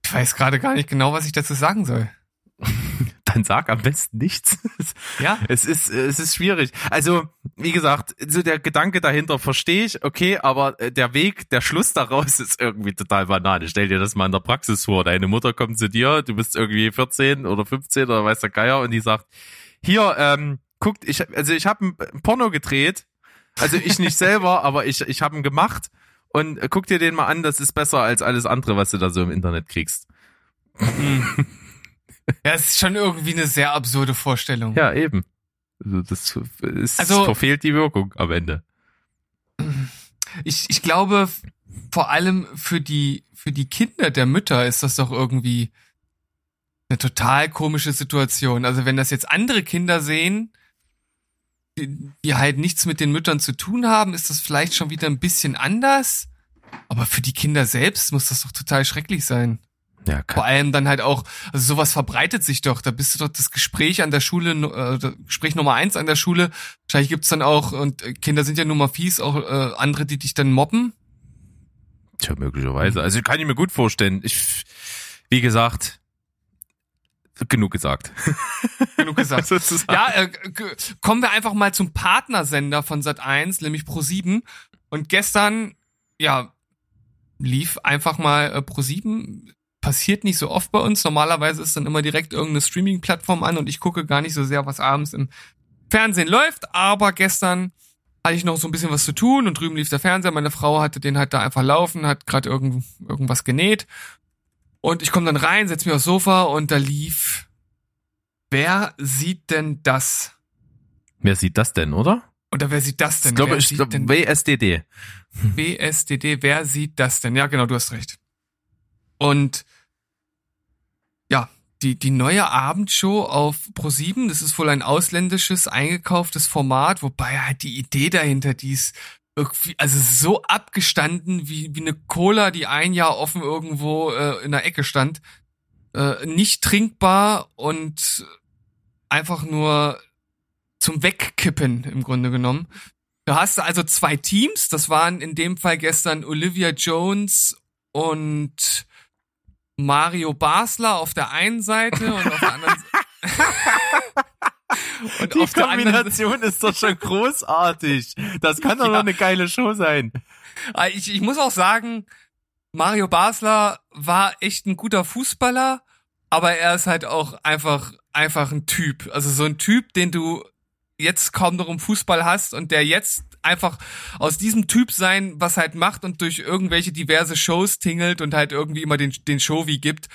Ich weiß gerade gar nicht genau, was ich dazu sagen soll. Dann sag am besten nichts. Ja. Es ist, es ist schwierig. Also, wie gesagt, so der Gedanke dahinter verstehe ich, okay, aber äh, der Weg, der Schluss daraus ist irgendwie total banal. Stell dir das mal in der Praxis vor. Deine Mutter kommt zu dir, du bist irgendwie 14 oder 15 oder weiß der Geier und die sagt, hier, ähm, guckt, ich, also ich habe ein Porno gedreht. Also ich nicht selber, aber ich, ich habe ihn gemacht und äh, guck dir den mal an, das ist besser als alles andere, was du da so im Internet kriegst. Ja, es ist schon irgendwie eine sehr absurde Vorstellung. Ja, eben. Also das ist, also, verfehlt die Wirkung am Ende. Ich, ich glaube, vor allem für die, für die Kinder der Mütter ist das doch irgendwie eine total komische Situation. Also wenn das jetzt andere Kinder sehen, die, die halt nichts mit den Müttern zu tun haben, ist das vielleicht schon wieder ein bisschen anders. Aber für die Kinder selbst muss das doch total schrecklich sein. Ja, Vor allem dann halt auch, also sowas verbreitet sich doch. Da bist du doch das Gespräch an der Schule, äh, Gespräch Nummer eins an der Schule. Wahrscheinlich gibt's dann auch, und Kinder sind ja nun mal fies, auch äh, andere, die dich dann mobben. Tja, möglicherweise. Also kann ich mir gut vorstellen. Ich, wie gesagt, genug gesagt. Genug gesagt. ja, äh, kommen wir einfach mal zum Partnersender von Sat 1, nämlich Pro 7. Und gestern, ja, lief einfach mal äh, Pro 7 passiert nicht so oft bei uns. Normalerweise ist dann immer direkt irgendeine Streaming-Plattform an und ich gucke gar nicht so sehr, was abends im Fernsehen läuft. Aber gestern hatte ich noch so ein bisschen was zu tun und drüben lief der Fernseher. Meine Frau hatte den halt da einfach laufen, hat gerade irgend, irgendwas genäht. Und ich komme dann rein, setz mich aufs Sofa und da lief. Wer sieht denn das? Wer sieht das denn, oder? Oder wer sieht das denn? Ich glaube, ich glaube, WSDD. WSDD, wer sieht das denn? Ja, genau, du hast recht. Und die, die neue Abendshow auf Pro7, das ist wohl ein ausländisches, eingekauftes Format, wobei halt die Idee dahinter, die ist irgendwie, also so abgestanden wie, wie eine Cola, die ein Jahr offen irgendwo äh, in der Ecke stand. Äh, nicht trinkbar und einfach nur zum Wegkippen im Grunde genommen. Du hast also zwei Teams, das waren in dem Fall gestern Olivia Jones und Mario Basler auf der einen Seite und auf der anderen und Die Kombination ist doch schon großartig. Das kann doch ja. noch eine geile Show sein. Ah, ich, ich muss auch sagen, Mario Basler war echt ein guter Fußballer, aber er ist halt auch einfach, einfach ein Typ. Also so ein Typ, den du jetzt kaum noch im Fußball hast und der jetzt einfach aus diesem Typ sein, was halt macht und durch irgendwelche diverse Shows tingelt und halt irgendwie immer den, den Show wie gibt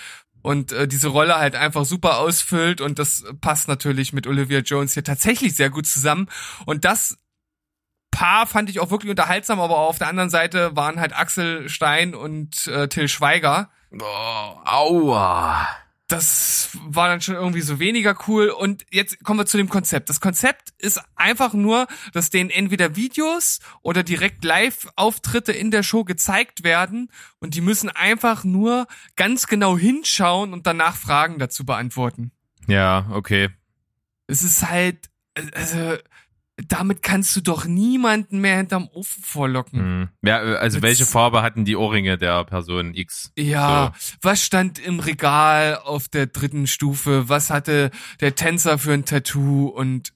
und äh, diese Rolle halt einfach super ausfüllt und das passt natürlich mit Olivia Jones hier tatsächlich sehr gut zusammen und das Paar fand ich auch wirklich unterhaltsam, aber auf der anderen Seite waren halt Axel Stein und äh, Till Schweiger. Oh, aua das war dann schon irgendwie so weniger cool. Und jetzt kommen wir zu dem Konzept. Das Konzept ist einfach nur, dass denen entweder Videos oder direkt Live-Auftritte in der Show gezeigt werden und die müssen einfach nur ganz genau hinschauen und danach Fragen dazu beantworten. Ja, okay. Es ist halt, also, damit kannst du doch niemanden mehr hinterm Ofen vorlocken. Hm. Ja, also Jetzt- welche Farbe hatten die Ohrringe der Person X? Ja, was stand im Regal auf der dritten Stufe? Was hatte der Tänzer für ein Tattoo? Und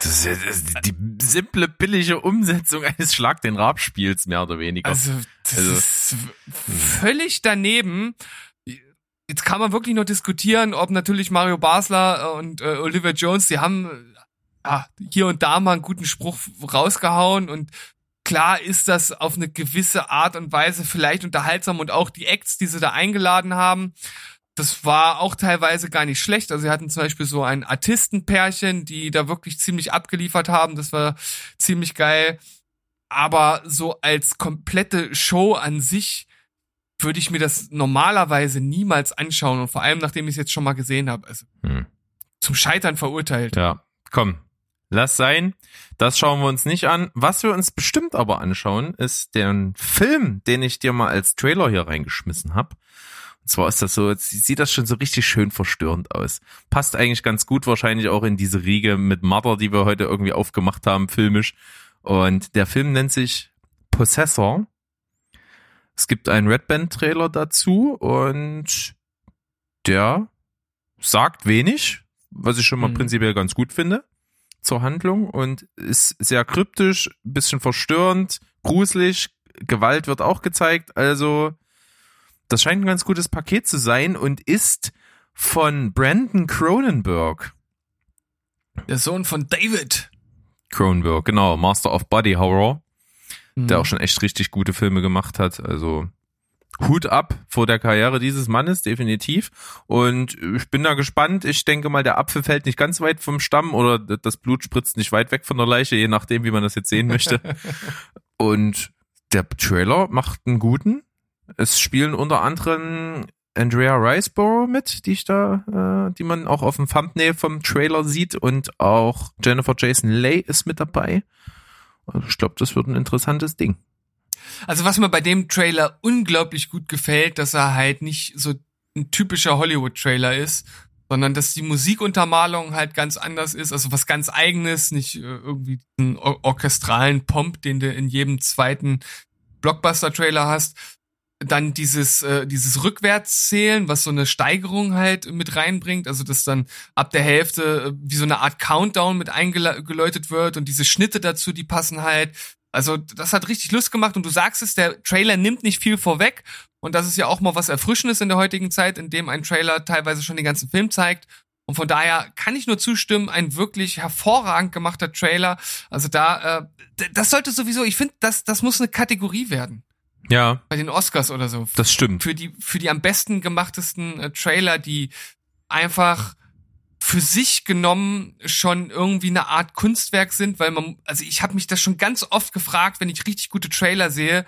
Das ist, das ist die simple, billige Umsetzung eines Schlag den Rab-Spiels, mehr oder weniger. also, das Also- ist v- völlig daneben. Jetzt kann man wirklich nur diskutieren, ob natürlich Mario Basler und äh, Oliver Jones, die haben äh, ja, hier und da mal einen guten Spruch rausgehauen und klar ist das auf eine gewisse Art und Weise vielleicht unterhaltsam und auch die Acts, die sie da eingeladen haben, das war auch teilweise gar nicht schlecht. Also sie hatten zum Beispiel so ein Artistenpärchen, die da wirklich ziemlich abgeliefert haben. Das war ziemlich geil. Aber so als komplette Show an sich würde ich mir das normalerweise niemals anschauen und vor allem nachdem ich es jetzt schon mal gesehen habe. Also Hm. zum Scheitern verurteilt. Ja, komm, lass sein. Das schauen wir uns nicht an. Was wir uns bestimmt aber anschauen, ist der Film, den ich dir mal als Trailer hier reingeschmissen habe. Und zwar ist das so, jetzt sieht das schon so richtig schön verstörend aus. Passt eigentlich ganz gut wahrscheinlich auch in diese Riege mit Mother, die wir heute irgendwie aufgemacht haben, filmisch. Und der Film nennt sich Possessor. Es gibt einen Red Band Trailer dazu und der sagt wenig, was ich schon mal Mhm. prinzipiell ganz gut finde zur Handlung und ist sehr kryptisch, bisschen verstörend, gruselig, Gewalt wird auch gezeigt, also das scheint ein ganz gutes Paket zu sein und ist von Brandon Cronenberg. Der Sohn von David. Cronenberg, genau, Master of Body Horror, der Mhm. auch schon echt richtig gute Filme gemacht hat, also Hut ab vor der Karriere dieses Mannes, definitiv. Und ich bin da gespannt. Ich denke mal, der Apfel fällt nicht ganz weit vom Stamm oder das Blut spritzt nicht weit weg von der Leiche, je nachdem, wie man das jetzt sehen möchte. Und der Trailer macht einen guten. Es spielen unter anderem Andrea Riceborough mit, die ich da, äh, die man auch auf dem Thumbnail vom Trailer sieht und auch Jennifer Jason Leigh ist mit dabei. Also ich glaube, das wird ein interessantes Ding. Also was mir bei dem Trailer unglaublich gut gefällt, dass er halt nicht so ein typischer Hollywood-Trailer ist, sondern dass die Musikuntermalung halt ganz anders ist, also was ganz eigenes, nicht äh, irgendwie einen or orchestralen Pomp, den du in jedem zweiten Blockbuster-Trailer hast. Dann dieses, äh, dieses Rückwärtszählen, was so eine Steigerung halt mit reinbringt, also dass dann ab der Hälfte äh, wie so eine Art Countdown mit eingeläutet wird und diese Schnitte dazu, die passen halt. Also das hat richtig Lust gemacht und du sagst es, der Trailer nimmt nicht viel vorweg und das ist ja auch mal was Erfrischendes in der heutigen Zeit, in dem ein Trailer teilweise schon den ganzen Film zeigt. Und von daher kann ich nur zustimmen, ein wirklich hervorragend gemachter Trailer. Also da, äh, das sollte sowieso, ich finde, das, das muss eine Kategorie werden Ja, bei den Oscars oder so. das stimmt. Für die, für die am besten gemachtesten äh, Trailer, die einfach für sich genommen schon irgendwie eine Art Kunstwerk sind, weil man, also ich habe mich das schon ganz oft gefragt, wenn ich richtig gute Trailer sehe,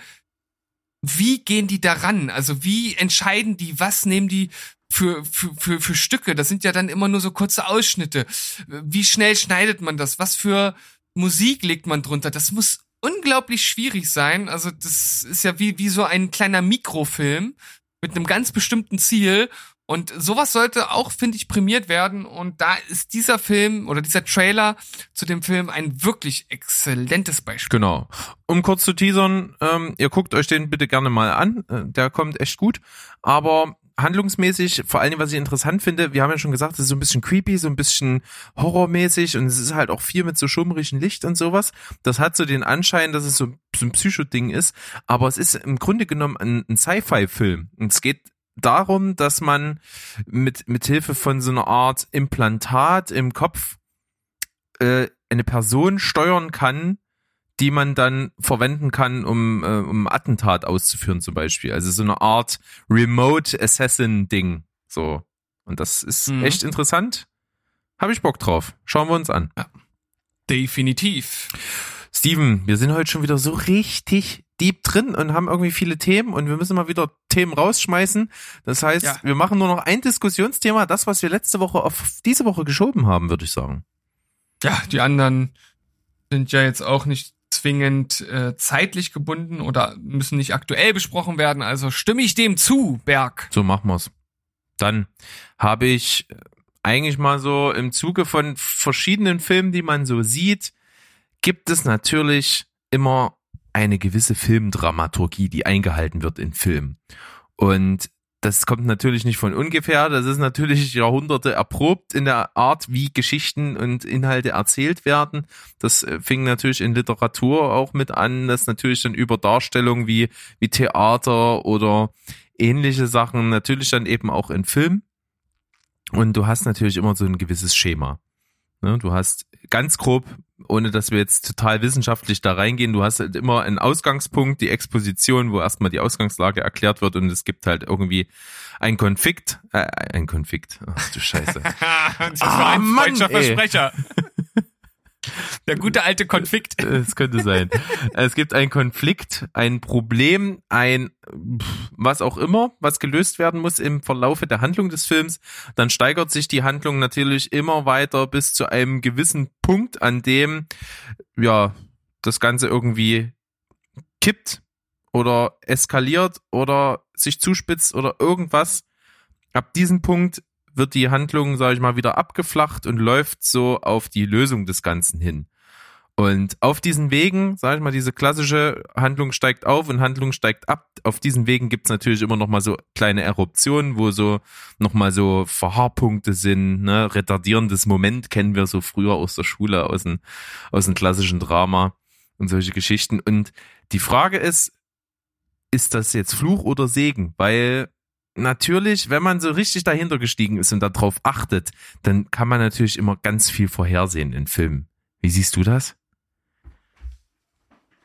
wie gehen die daran? Also wie entscheiden die, was nehmen die für, für, für, für Stücke? Das sind ja dann immer nur so kurze Ausschnitte. Wie schnell schneidet man das? Was für Musik legt man drunter? Das muss unglaublich schwierig sein. Also das ist ja wie, wie so ein kleiner Mikrofilm mit einem ganz bestimmten Ziel. Und sowas sollte auch, finde ich, prämiert werden. Und da ist dieser Film oder dieser Trailer zu dem Film ein wirklich exzellentes Beispiel. Genau. Um kurz zu teasern, ähm, ihr guckt euch den bitte gerne mal an. Äh, Der kommt echt gut. Aber handlungsmäßig, vor allem, was ich interessant finde, wir haben ja schon gesagt, es ist so ein bisschen creepy, so ein bisschen horrormäßig und es ist halt auch viel mit so schummrigem Licht und sowas. Das hat so den Anschein, dass es so, so ein Psychoding ist, aber es ist im Grunde genommen ein, ein Sci-Fi-Film. Und es geht darum, dass man mit, mit Hilfe von so einer Art Implantat im Kopf äh, eine Person steuern kann, die man dann verwenden kann, um, äh, um Attentat auszuführen zum Beispiel. Also so eine Art Remote Assassin Ding. So. Und das ist Mhm. echt interessant. Habe ich Bock drauf. Schauen wir uns an. Definitiv. Steven, wir sind heute schon wieder so richtig deep drin und haben irgendwie viele Themen und wir müssen mal wieder Themen rausschmeißen. Das heißt, Ja. wir machen nur noch ein Diskussionsthema, das, was wir letzte Woche auf diese Woche geschoben haben, würde ich sagen. Ja, die anderen sind ja jetzt auch nicht zwingend äh, zeitlich gebunden oder müssen nicht aktuell besprochen werden. Also stimme ich dem zu, Berg. So machen wir's. Dann habe ich eigentlich mal so im Zuge von verschiedenen Filmen, die man so sieht, gibt es natürlich immer eine gewisse Filmdramaturgie, die eingehalten wird in Filmen. Und das kommt natürlich nicht von ungefähr. Das ist natürlich Jahrhunderte erprobt in der Art, wie Geschichten und Inhalte erzählt werden. Das äh, fing natürlich in Literatur auch mit an, das natürlich dann über Darstellungen wie, wie Theater oder ähnliche Sachen, natürlich dann eben auch in Film. Und du hast natürlich immer so ein gewisses Schema. Ne, Du hast ganz grob, ohne dass wir jetzt total wissenschaftlich da reingehen, du hast halt immer einen Ausgangspunkt, die Exposition, wo erstmal die Ausgangslage erklärt wird und es gibt halt irgendwie ein Konflikt, äh, ein Konflikt, ach du Scheiße. das Ah, war ein Mann, freudscher ey. Versprecher. Der gute alte Konflikt. Es könnte sein. Es gibt einen Konflikt, ein Problem, ein was auch immer, was gelöst werden muss im Verlaufe der Handlung des Films. Dann steigert sich die Handlung natürlich immer weiter bis zu einem gewissen Punkt, an dem ja das Ganze irgendwie kippt oder eskaliert oder sich zuspitzt oder irgendwas. Ab diesem Punkt wird die Handlung, sage ich mal, wieder abgeflacht und läuft so auf die Lösung des Ganzen hin. Und auf diesen Wegen, sage ich mal, diese klassische Handlung steigt auf und Handlung steigt ab. Auf diesen Wegen gibt's natürlich immer noch mal so kleine Eruptionen, wo so noch mal so Verhaarpunkte sind, ne? retardierendes Moment kennen wir so früher aus der Schule, aus dem, aus dem klassischen Drama und solche Geschichten. Und die Frage ist, ist das jetzt Fluch oder Segen? Weil natürlich, wenn man so richtig dahinter gestiegen ist und darauf achtet, dann kann man natürlich immer ganz viel vorhersehen in Filmen. Wie siehst du das?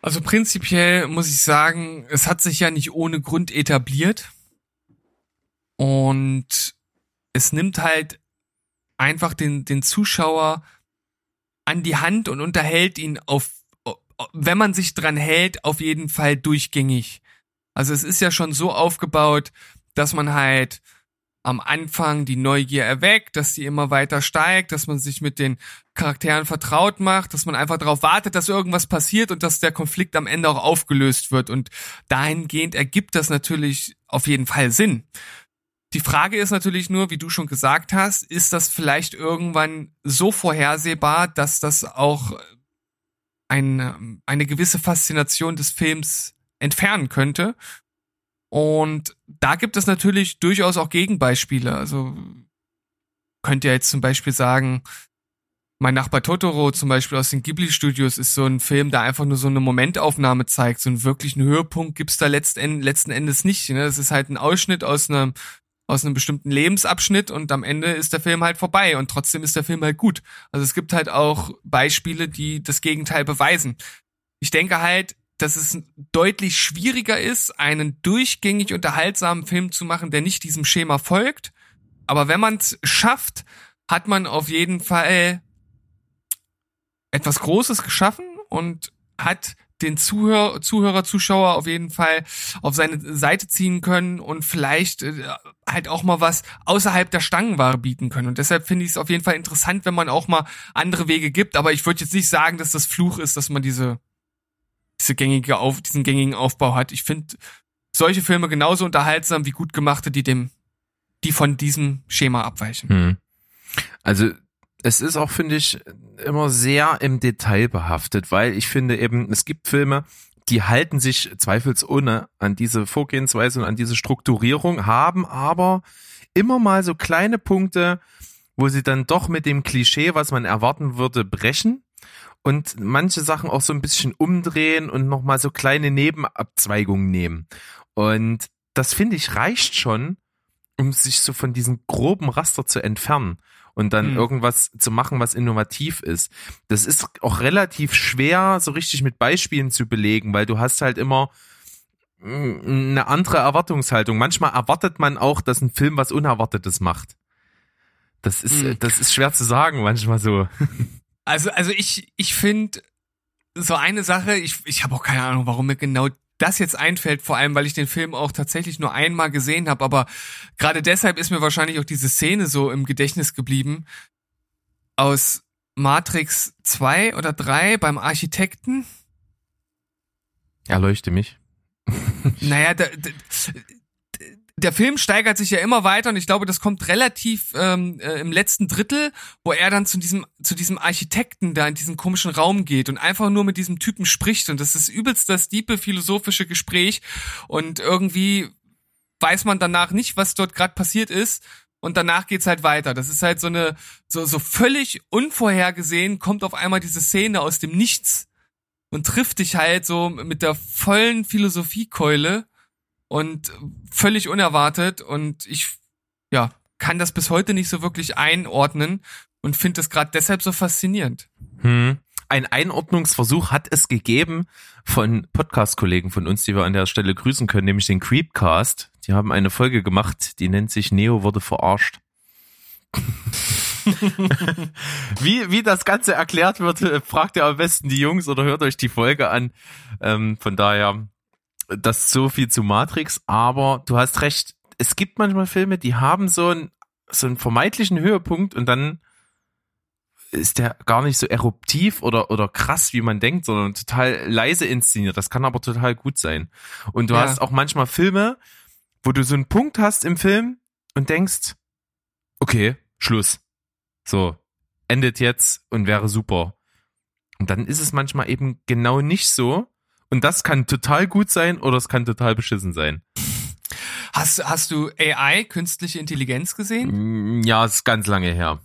Also prinzipiell muss ich sagen, es hat sich ja nicht ohne Grund etabliert. Und es nimmt halt einfach den, den Zuschauer an die Hand und unterhält ihn auf, wenn man sich dran hält, auf jeden Fall durchgängig. Also es ist ja schon so aufgebaut, dass man halt am Anfang die Neugier erweckt, dass die immer weiter steigt, dass man sich mit den Charakteren vertraut macht, dass man einfach darauf wartet, dass irgendwas passiert und dass der Konflikt am Ende auch aufgelöst wird. Und dahingehend ergibt das natürlich auf jeden Fall Sinn. Die Frage ist natürlich nur, wie du schon gesagt hast, ist das vielleicht irgendwann so vorhersehbar, dass das auch eine, eine gewisse Faszination des Films entfernen könnte? Und da gibt es natürlich durchaus auch Gegenbeispiele. Also könnt ihr jetzt zum Beispiel sagen, mein Nachbar Totoro zum Beispiel aus den Ghibli-Studios ist so ein Film, der einfach nur so eine Momentaufnahme zeigt. So einen wirklichen Höhepunkt gibt's da letzten, letzten Endes nicht. Ne? Das ist halt ein Ausschnitt aus einem, aus einem bestimmten Lebensabschnitt und am Ende ist der Film halt vorbei und trotzdem ist der Film halt gut. Also es gibt halt auch Beispiele, die das Gegenteil beweisen. Ich denke halt, dass es deutlich schwieriger ist, einen durchgängig unterhaltsamen Film zu machen, der nicht diesem Schema folgt. Aber wenn man es schafft, hat man auf jeden Fall etwas Großes geschaffen und hat den Zuhörer, Zuhörer, Zuschauer auf jeden Fall auf seine Seite ziehen können und vielleicht äh, halt auch mal was außerhalb der Stangenware bieten können. Und deshalb finde ich es auf jeden Fall interessant, wenn man auch mal andere Wege gibt. Aber ich würde jetzt nicht sagen, dass das Fluch ist, dass man diese diese gängige auf, diesen gängigen Aufbau hat. Ich finde solche Filme genauso unterhaltsam wie gut gemachte, die dem, die von diesem Schema abweichen. Hm. Also es ist auch, finde ich, immer sehr im Detail behaftet, weil ich finde eben, es gibt Filme, die halten sich zweifelsohne an diese Vorgehensweise und an diese Strukturierung, haben aber immer mal so kleine Punkte, wo sie dann doch mit dem Klischee, was man erwarten würde, brechen und manche Sachen auch so ein bisschen umdrehen und nochmal so kleine Nebenabzweigungen nehmen. Und das finde ich reicht schon, um sich so von diesem groben Raster zu entfernen und dann Hm. irgendwas zu machen, was innovativ ist. Das ist auch relativ schwer, so richtig mit Beispielen zu belegen, weil du hast halt immer mm, eine andere Erwartungshaltung. Manchmal erwartet man auch, dass ein Film was Unerwartetes macht. Das ist, Hm. das ist schwer zu sagen, manchmal so. Also, also ich, ich finde so eine Sache, ich, ich habe auch keine Ahnung, warum mir genau das jetzt einfällt, vor allem weil ich den Film auch tatsächlich nur einmal gesehen habe, aber gerade deshalb ist mir wahrscheinlich auch diese Szene so im Gedächtnis geblieben aus Matrix 2 oder 3 beim Architekten. Erleuchte mich. naja, da, da, der Film steigert sich ja immer weiter und ich glaube, das kommt relativ ähm, äh, im letzten Drittel, wo er dann zu diesem zu diesem Architekten da in diesen komischen Raum geht und einfach nur mit diesem Typen spricht und das ist übelst das diepe philosophische Gespräch und irgendwie weiß man danach nicht, was dort gerade passiert ist und danach geht's halt weiter. Das ist halt so eine so so völlig unvorhergesehen kommt auf einmal diese Szene aus dem Nichts und trifft dich halt so mit der vollen Philosophiekeule und völlig unerwartet und ich ja kann das bis heute nicht so wirklich einordnen und finde das gerade deshalb so faszinierend. Hm. Ein Einordnungsversuch hat es gegeben von Podcast-Kollegen von uns, die wir an der Stelle grüßen können, nämlich den Creepcast. Die haben eine Folge gemacht, die nennt sich Neo wurde verarscht. wie, wie das Ganze erklärt wird, fragt ihr am besten die Jungs oder hört euch die Folge an. Ähm, von daher das so viel zu Matrix, aber du hast recht. Es gibt manchmal Filme, die haben so einen, so einen vermeintlichen Höhepunkt und dann ist der gar nicht so eruptiv oder, oder krass, wie man denkt, sondern total leise inszeniert. Das kann aber total gut sein. Und du ja. hast auch manchmal Filme, wo du so einen Punkt hast im Film und denkst, okay, Schluss. So, endet jetzt und wäre super. Und dann ist es manchmal eben genau nicht so. Und das kann total gut sein oder es kann total beschissen sein. Hast, hast du AI, künstliche Intelligenz gesehen? Mm, ja, ist ganz lange her.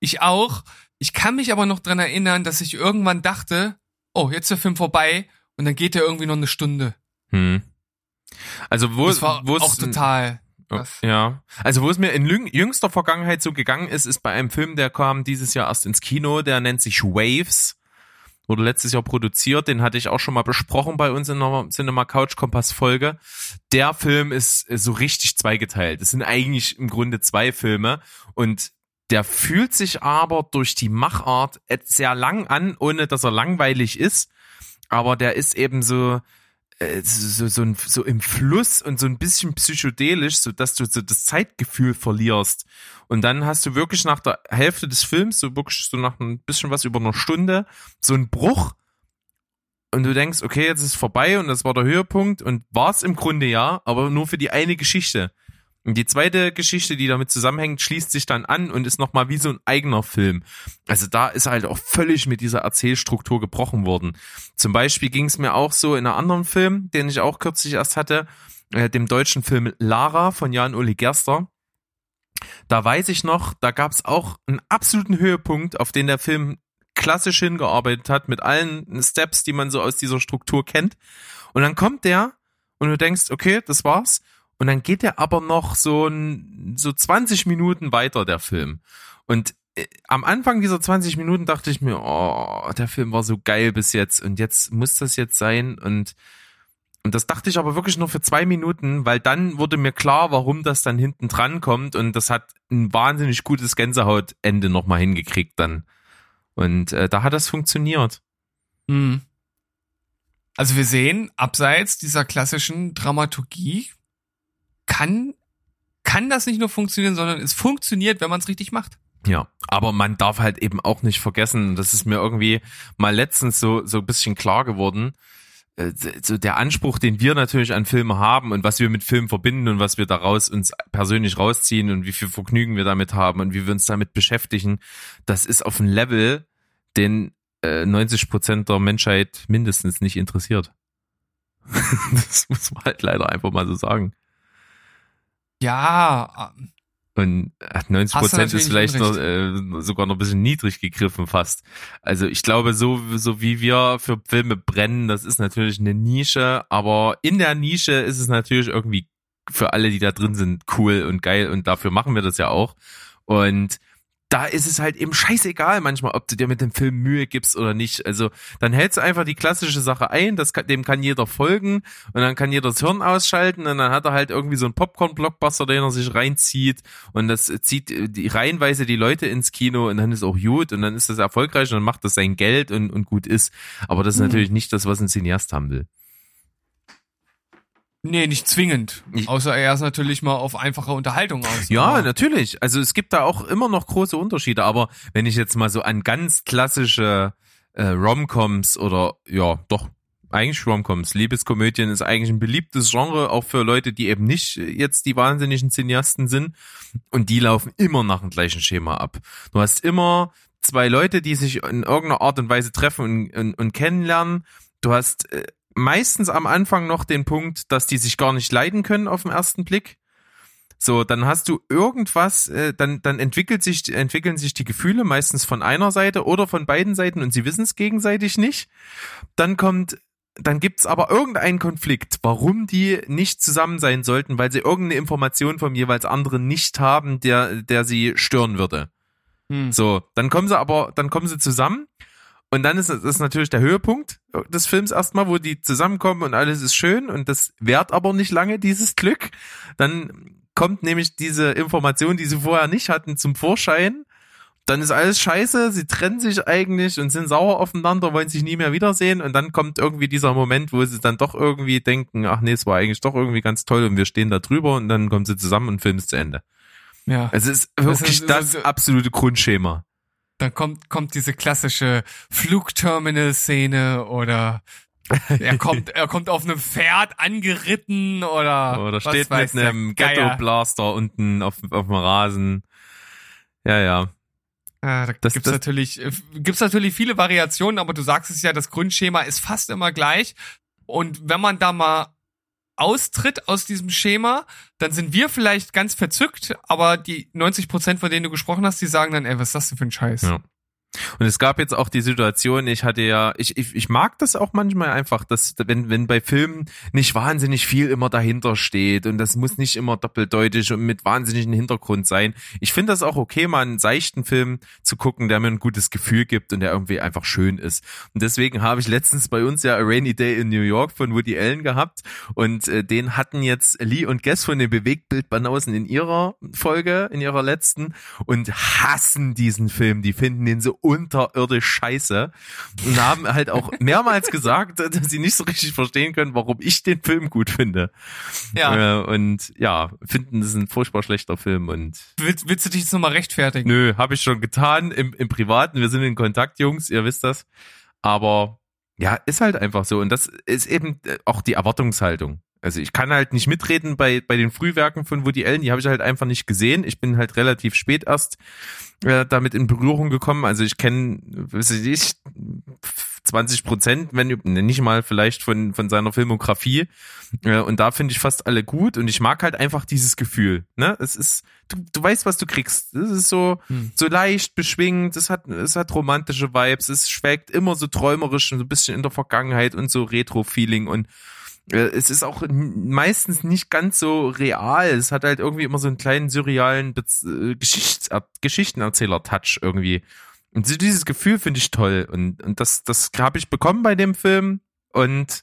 Ich auch. Ich kann mich aber noch dran erinnern, dass ich irgendwann dachte, oh, jetzt ist der Film vorbei und dann geht er irgendwie noch eine Stunde. Hm. Also wo, das war auch total. Krass. Ja, also wo es mir in jüngster Vergangenheit so gegangen ist, ist bei einem Film, der kam dieses Jahr erst ins Kino, der nennt sich Waves wurde letztes Jahr produziert, den hatte ich auch schon mal besprochen bei uns in der Cinema Couch Kompass Folge. Der Film ist so richtig zweigeteilt. Es sind eigentlich im Grunde zwei Filme und der fühlt sich aber durch die Machart sehr lang an, ohne dass er langweilig ist. Aber der ist eben so, äh, so, so, so im Fluss und so ein bisschen psychedelisch, so dass du so das Zeitgefühl verlierst. Und dann hast du wirklich nach der Hälfte des Films, so wirklich so nach ein bisschen was über einer Stunde, so ein Bruch. Und du denkst, okay, jetzt ist vorbei und das war der Höhepunkt und war es im Grunde ja, aber nur für die eine Geschichte. Und die zweite Geschichte, die damit zusammenhängt, schließt sich dann an und ist nochmal wie so ein eigener Film. Also da ist halt auch völlig mit dieser Erzählstruktur gebrochen worden. Zum Beispiel ging es mir auch so in einem anderen Film, den ich auch kürzlich erst hatte, äh, dem deutschen Film Lara von Jan-Uli Gerster. Da weiß ich noch, da gab es auch einen absoluten Höhepunkt, auf den der Film klassisch hingearbeitet hat, mit allen Steps, die man so aus dieser Struktur kennt. Und dann kommt der und du denkst, okay, das war's. Und dann geht er aber noch so, ein, so 20 Minuten weiter, der Film. Und äh, am Anfang dieser 20 Minuten dachte ich mir, oh, der Film war so geil bis jetzt und jetzt muss das jetzt sein und und das dachte ich aber wirklich nur für zwei Minuten, weil dann wurde mir klar, warum das dann hinten dran kommt und das hat ein wahnsinnig gutes Gänsehautende nochmal hingekriegt dann. Und äh, da hat das funktioniert. Hm. Also wir sehen, abseits dieser klassischen Dramaturgie kann, kann das nicht nur funktionieren, sondern es funktioniert, wenn man es richtig macht. Ja, aber man darf halt eben auch nicht vergessen, das ist mir irgendwie mal letztens so, so ein bisschen klar geworden, äh, so der Anspruch, den wir natürlich an Filme haben und was wir mit Filmen verbinden und was wir daraus uns persönlich rausziehen und wie viel Vergnügen wir damit haben und wie wir uns damit beschäftigen, das ist auf einem Level, den äh, 90 Prozent der Menschheit mindestens nicht interessiert. das muss man halt leider einfach mal so sagen. Ja. Ähm, und 90 Prozent ist vielleicht noch, äh, sogar noch ein bisschen niedrig gegriffen fast. Also ich glaube, so, so wie wir für Filme brennen, das ist natürlich eine Nische, aber in der Nische ist es natürlich irgendwie für alle, die da drin sind, cool und geil und dafür machen wir das ja auch. Und da ist es halt eben scheißegal manchmal, ob du dir mit dem Film Mühe gibst oder nicht. Also dann hältst du einfach die klassische Sache ein, das kann, dem kann jeder folgen und dann kann jeder das Hirn ausschalten und dann hat er halt irgendwie so einen Popcorn-Blockbuster, den er sich reinzieht und das zieht die reihenweise die Leute ins Kino und dann ist auch gut und dann ist das erfolgreich und dann macht das sein Geld und, und gut ist. Aber das ist mhm. natürlich nicht das, was ein Cineast haben will. Nee, nicht zwingend. Ich- Außer er ist natürlich mal auf einfache Unterhaltung aus. Ja, natürlich. Also es gibt da auch immer noch große Unterschiede, aber wenn ich jetzt mal so an ganz klassische äh, Romcoms oder ja, doch eigentlich Romcoms, Liebeskomödien ist eigentlich ein beliebtes Genre auch für Leute, die eben nicht jetzt die wahnsinnigen Cineasten sind und die laufen immer nach dem gleichen Schema ab. Du hast immer zwei Leute, die sich in irgendeiner Art und Weise treffen und, und, und kennenlernen. Du hast äh, meistens am Anfang noch den Punkt, dass die sich gar nicht leiden können auf den ersten Blick. So, dann hast du irgendwas, äh, dann, dann entwickelt sich, entwickeln sich die Gefühle meistens von einer Seite oder von beiden Seiten und sie wissen es gegenseitig nicht. Dann kommt, dann gibt's aber irgendeinen Konflikt, warum die nicht zusammen sein sollten, weil sie irgendeine Information vom jeweils anderen nicht haben, der, der sie stören würde. Hm. So, dann kommen sie aber, dann kommen sie zusammen und dann ist das ist natürlich der Höhepunkt des Films erstmal, wo die zusammenkommen und alles ist schön und das währt aber nicht lange, dieses Glück. Dann kommt nämlich diese Information, die sie vorher nicht hatten, zum Vorschein. Dann ist alles scheiße, sie trennen sich eigentlich und sind sauer aufeinander, wollen sich nie mehr wiedersehen und dann kommt irgendwie dieser Moment, wo sie dann doch irgendwie denken, ach nee, es war eigentlich doch irgendwie ganz toll und wir stehen da drüber und dann kommen sie zusammen und Film ist zu Ende. Ja. Es ist Das wirklich ist- das das- absolute Grundschema. Dann kommt, kommt diese klassische Flugterminal-Szene oder er kommt, er kommt auf einem Pferd angeritten oder, Oder was steht mit einem. Ghetto-Blaster unten auf, auf dem Rasen. Ja, ja. Ja, da Das- gibt's das- natürlich, äh, gibt's natürlich viele Variationen, aber du sagst es ja, das Grundschema ist fast immer gleich. Und wenn man da mal austritt aus diesem Schema, dann sind wir vielleicht ganz verzückt, aber die 90 Prozent, von denen du gesprochen hast, die sagen dann, ey, was ist das denn für ein Scheiß? Ja. Und es gab jetzt auch die Situation, ich hatte ja, ich, ich, ich mag das auch manchmal einfach, dass wenn, wenn bei Filmen nicht wahnsinnig viel immer dahinter steht und das muss nicht immer doppeldeutig und mit wahnsinnigem Hintergrund sein. Ich finde das auch okay, mal einen seichten Film zu gucken, der mir ein gutes Gefühl gibt und der irgendwie einfach schön ist. Und deswegen habe ich letztens bei uns ja A Rainy Day in New York von Woody Allen gehabt und äh, den hatten jetzt Lee und Guess von den Bewegtbildbanausen in ihrer Folge, in ihrer letzten und hassen diesen Film. Die finden den so unterirdisch scheiße und haben halt auch mehrmals gesagt, dass sie nicht so richtig verstehen können, warum ich den Film gut finde. Ja. Äh, und ja, finden das ist ein furchtbar schlechter Film und Willst, willst du dich jetzt nochmal rechtfertigen? nö, habe ich schon getan im, im Privaten. Wir sind in Kontakt, Jungs, ihr wisst das. Aber ja, ist halt einfach so. Und das ist eben äh, auch die Erwartungshaltung. Also ich kann halt nicht mitreden bei, bei den Frühwerken von Woody Allen, die habe ich halt einfach nicht gesehen. Ich bin halt relativ spät erst äh, damit in Berührung gekommen. Also ich kenne, weiß ich nicht, 20 Prozent, wenn ne, nicht mal vielleicht von, von seiner Filmografie. Äh, und da finde ich fast alle gut. Und ich mag halt einfach dieses Gefühl. Ne? Es ist, du, du weißt, was du kriegst. Es ist so, Hm. so leicht beschwingend, es hat, es hat romantische Vibes, es schwelgt immer so träumerisch und so ein bisschen in der Vergangenheit und so Retro-Feeling und es ist auch meistens nicht ganz so real. Es hat halt irgendwie immer so einen kleinen surrealen Bez äh, Geschichts Geschichtenerzähler-Touch irgendwie. Und dieses Gefühl finde ich toll. Und, und das, das habe ich bekommen bei dem Film. Und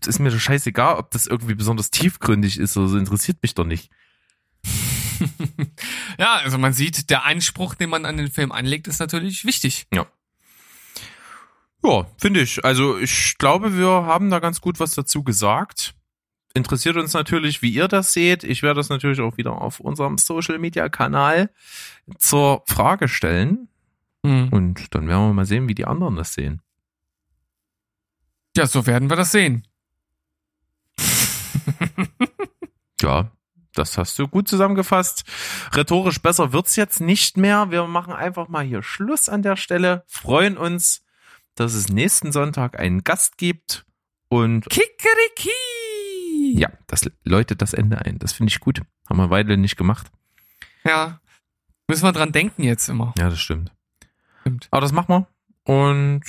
es ist mir doch scheißegal, ob das irgendwie besonders tiefgründig ist oder so, interessiert mich doch nicht. Ja, also man sieht, der Anspruch, den man an den Film anlegt, ist natürlich wichtig. Ja, finde ich. Also ich glaube, wir haben da ganz gut was dazu gesagt. Interessiert uns natürlich, wie ihr das seht. Ich werde das natürlich auch wieder auf unserem Social Media Kanal zur Frage stellen. Hm. Und dann werden wir mal sehen, wie die anderen das sehen. Ja, so werden wir das sehen. Ja, das hast du gut zusammengefasst. Rhetorisch besser wird's jetzt nicht mehr. Wir machen einfach mal hier Schluss an der Stelle. Freuen uns, dass es nächsten Sonntag einen Gast gibt. Und Kikeriki! ja, das läutet das Ende ein. Das finde ich gut. Haben wir Weile nicht gemacht. Ja. Müssen wir dran denken jetzt immer. Ja, das stimmt. Stimmt. Aber das machen wir. Und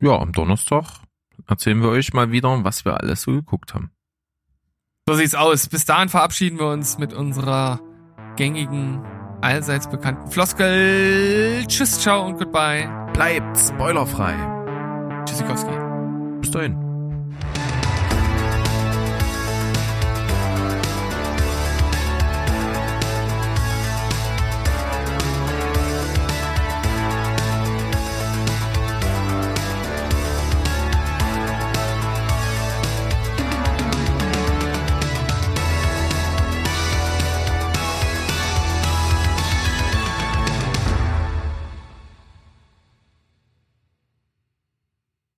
ja, am Donnerstag erzählen wir euch mal wieder, was wir alles so geguckt haben. So sieht's aus. Bis dahin verabschieden wir uns mit unserer gängigen, allseits bekannten Floskel. Tschüss, ciao und goodbye. Bleibt spoilerfrei. Tschüssikowski. Bis dahin.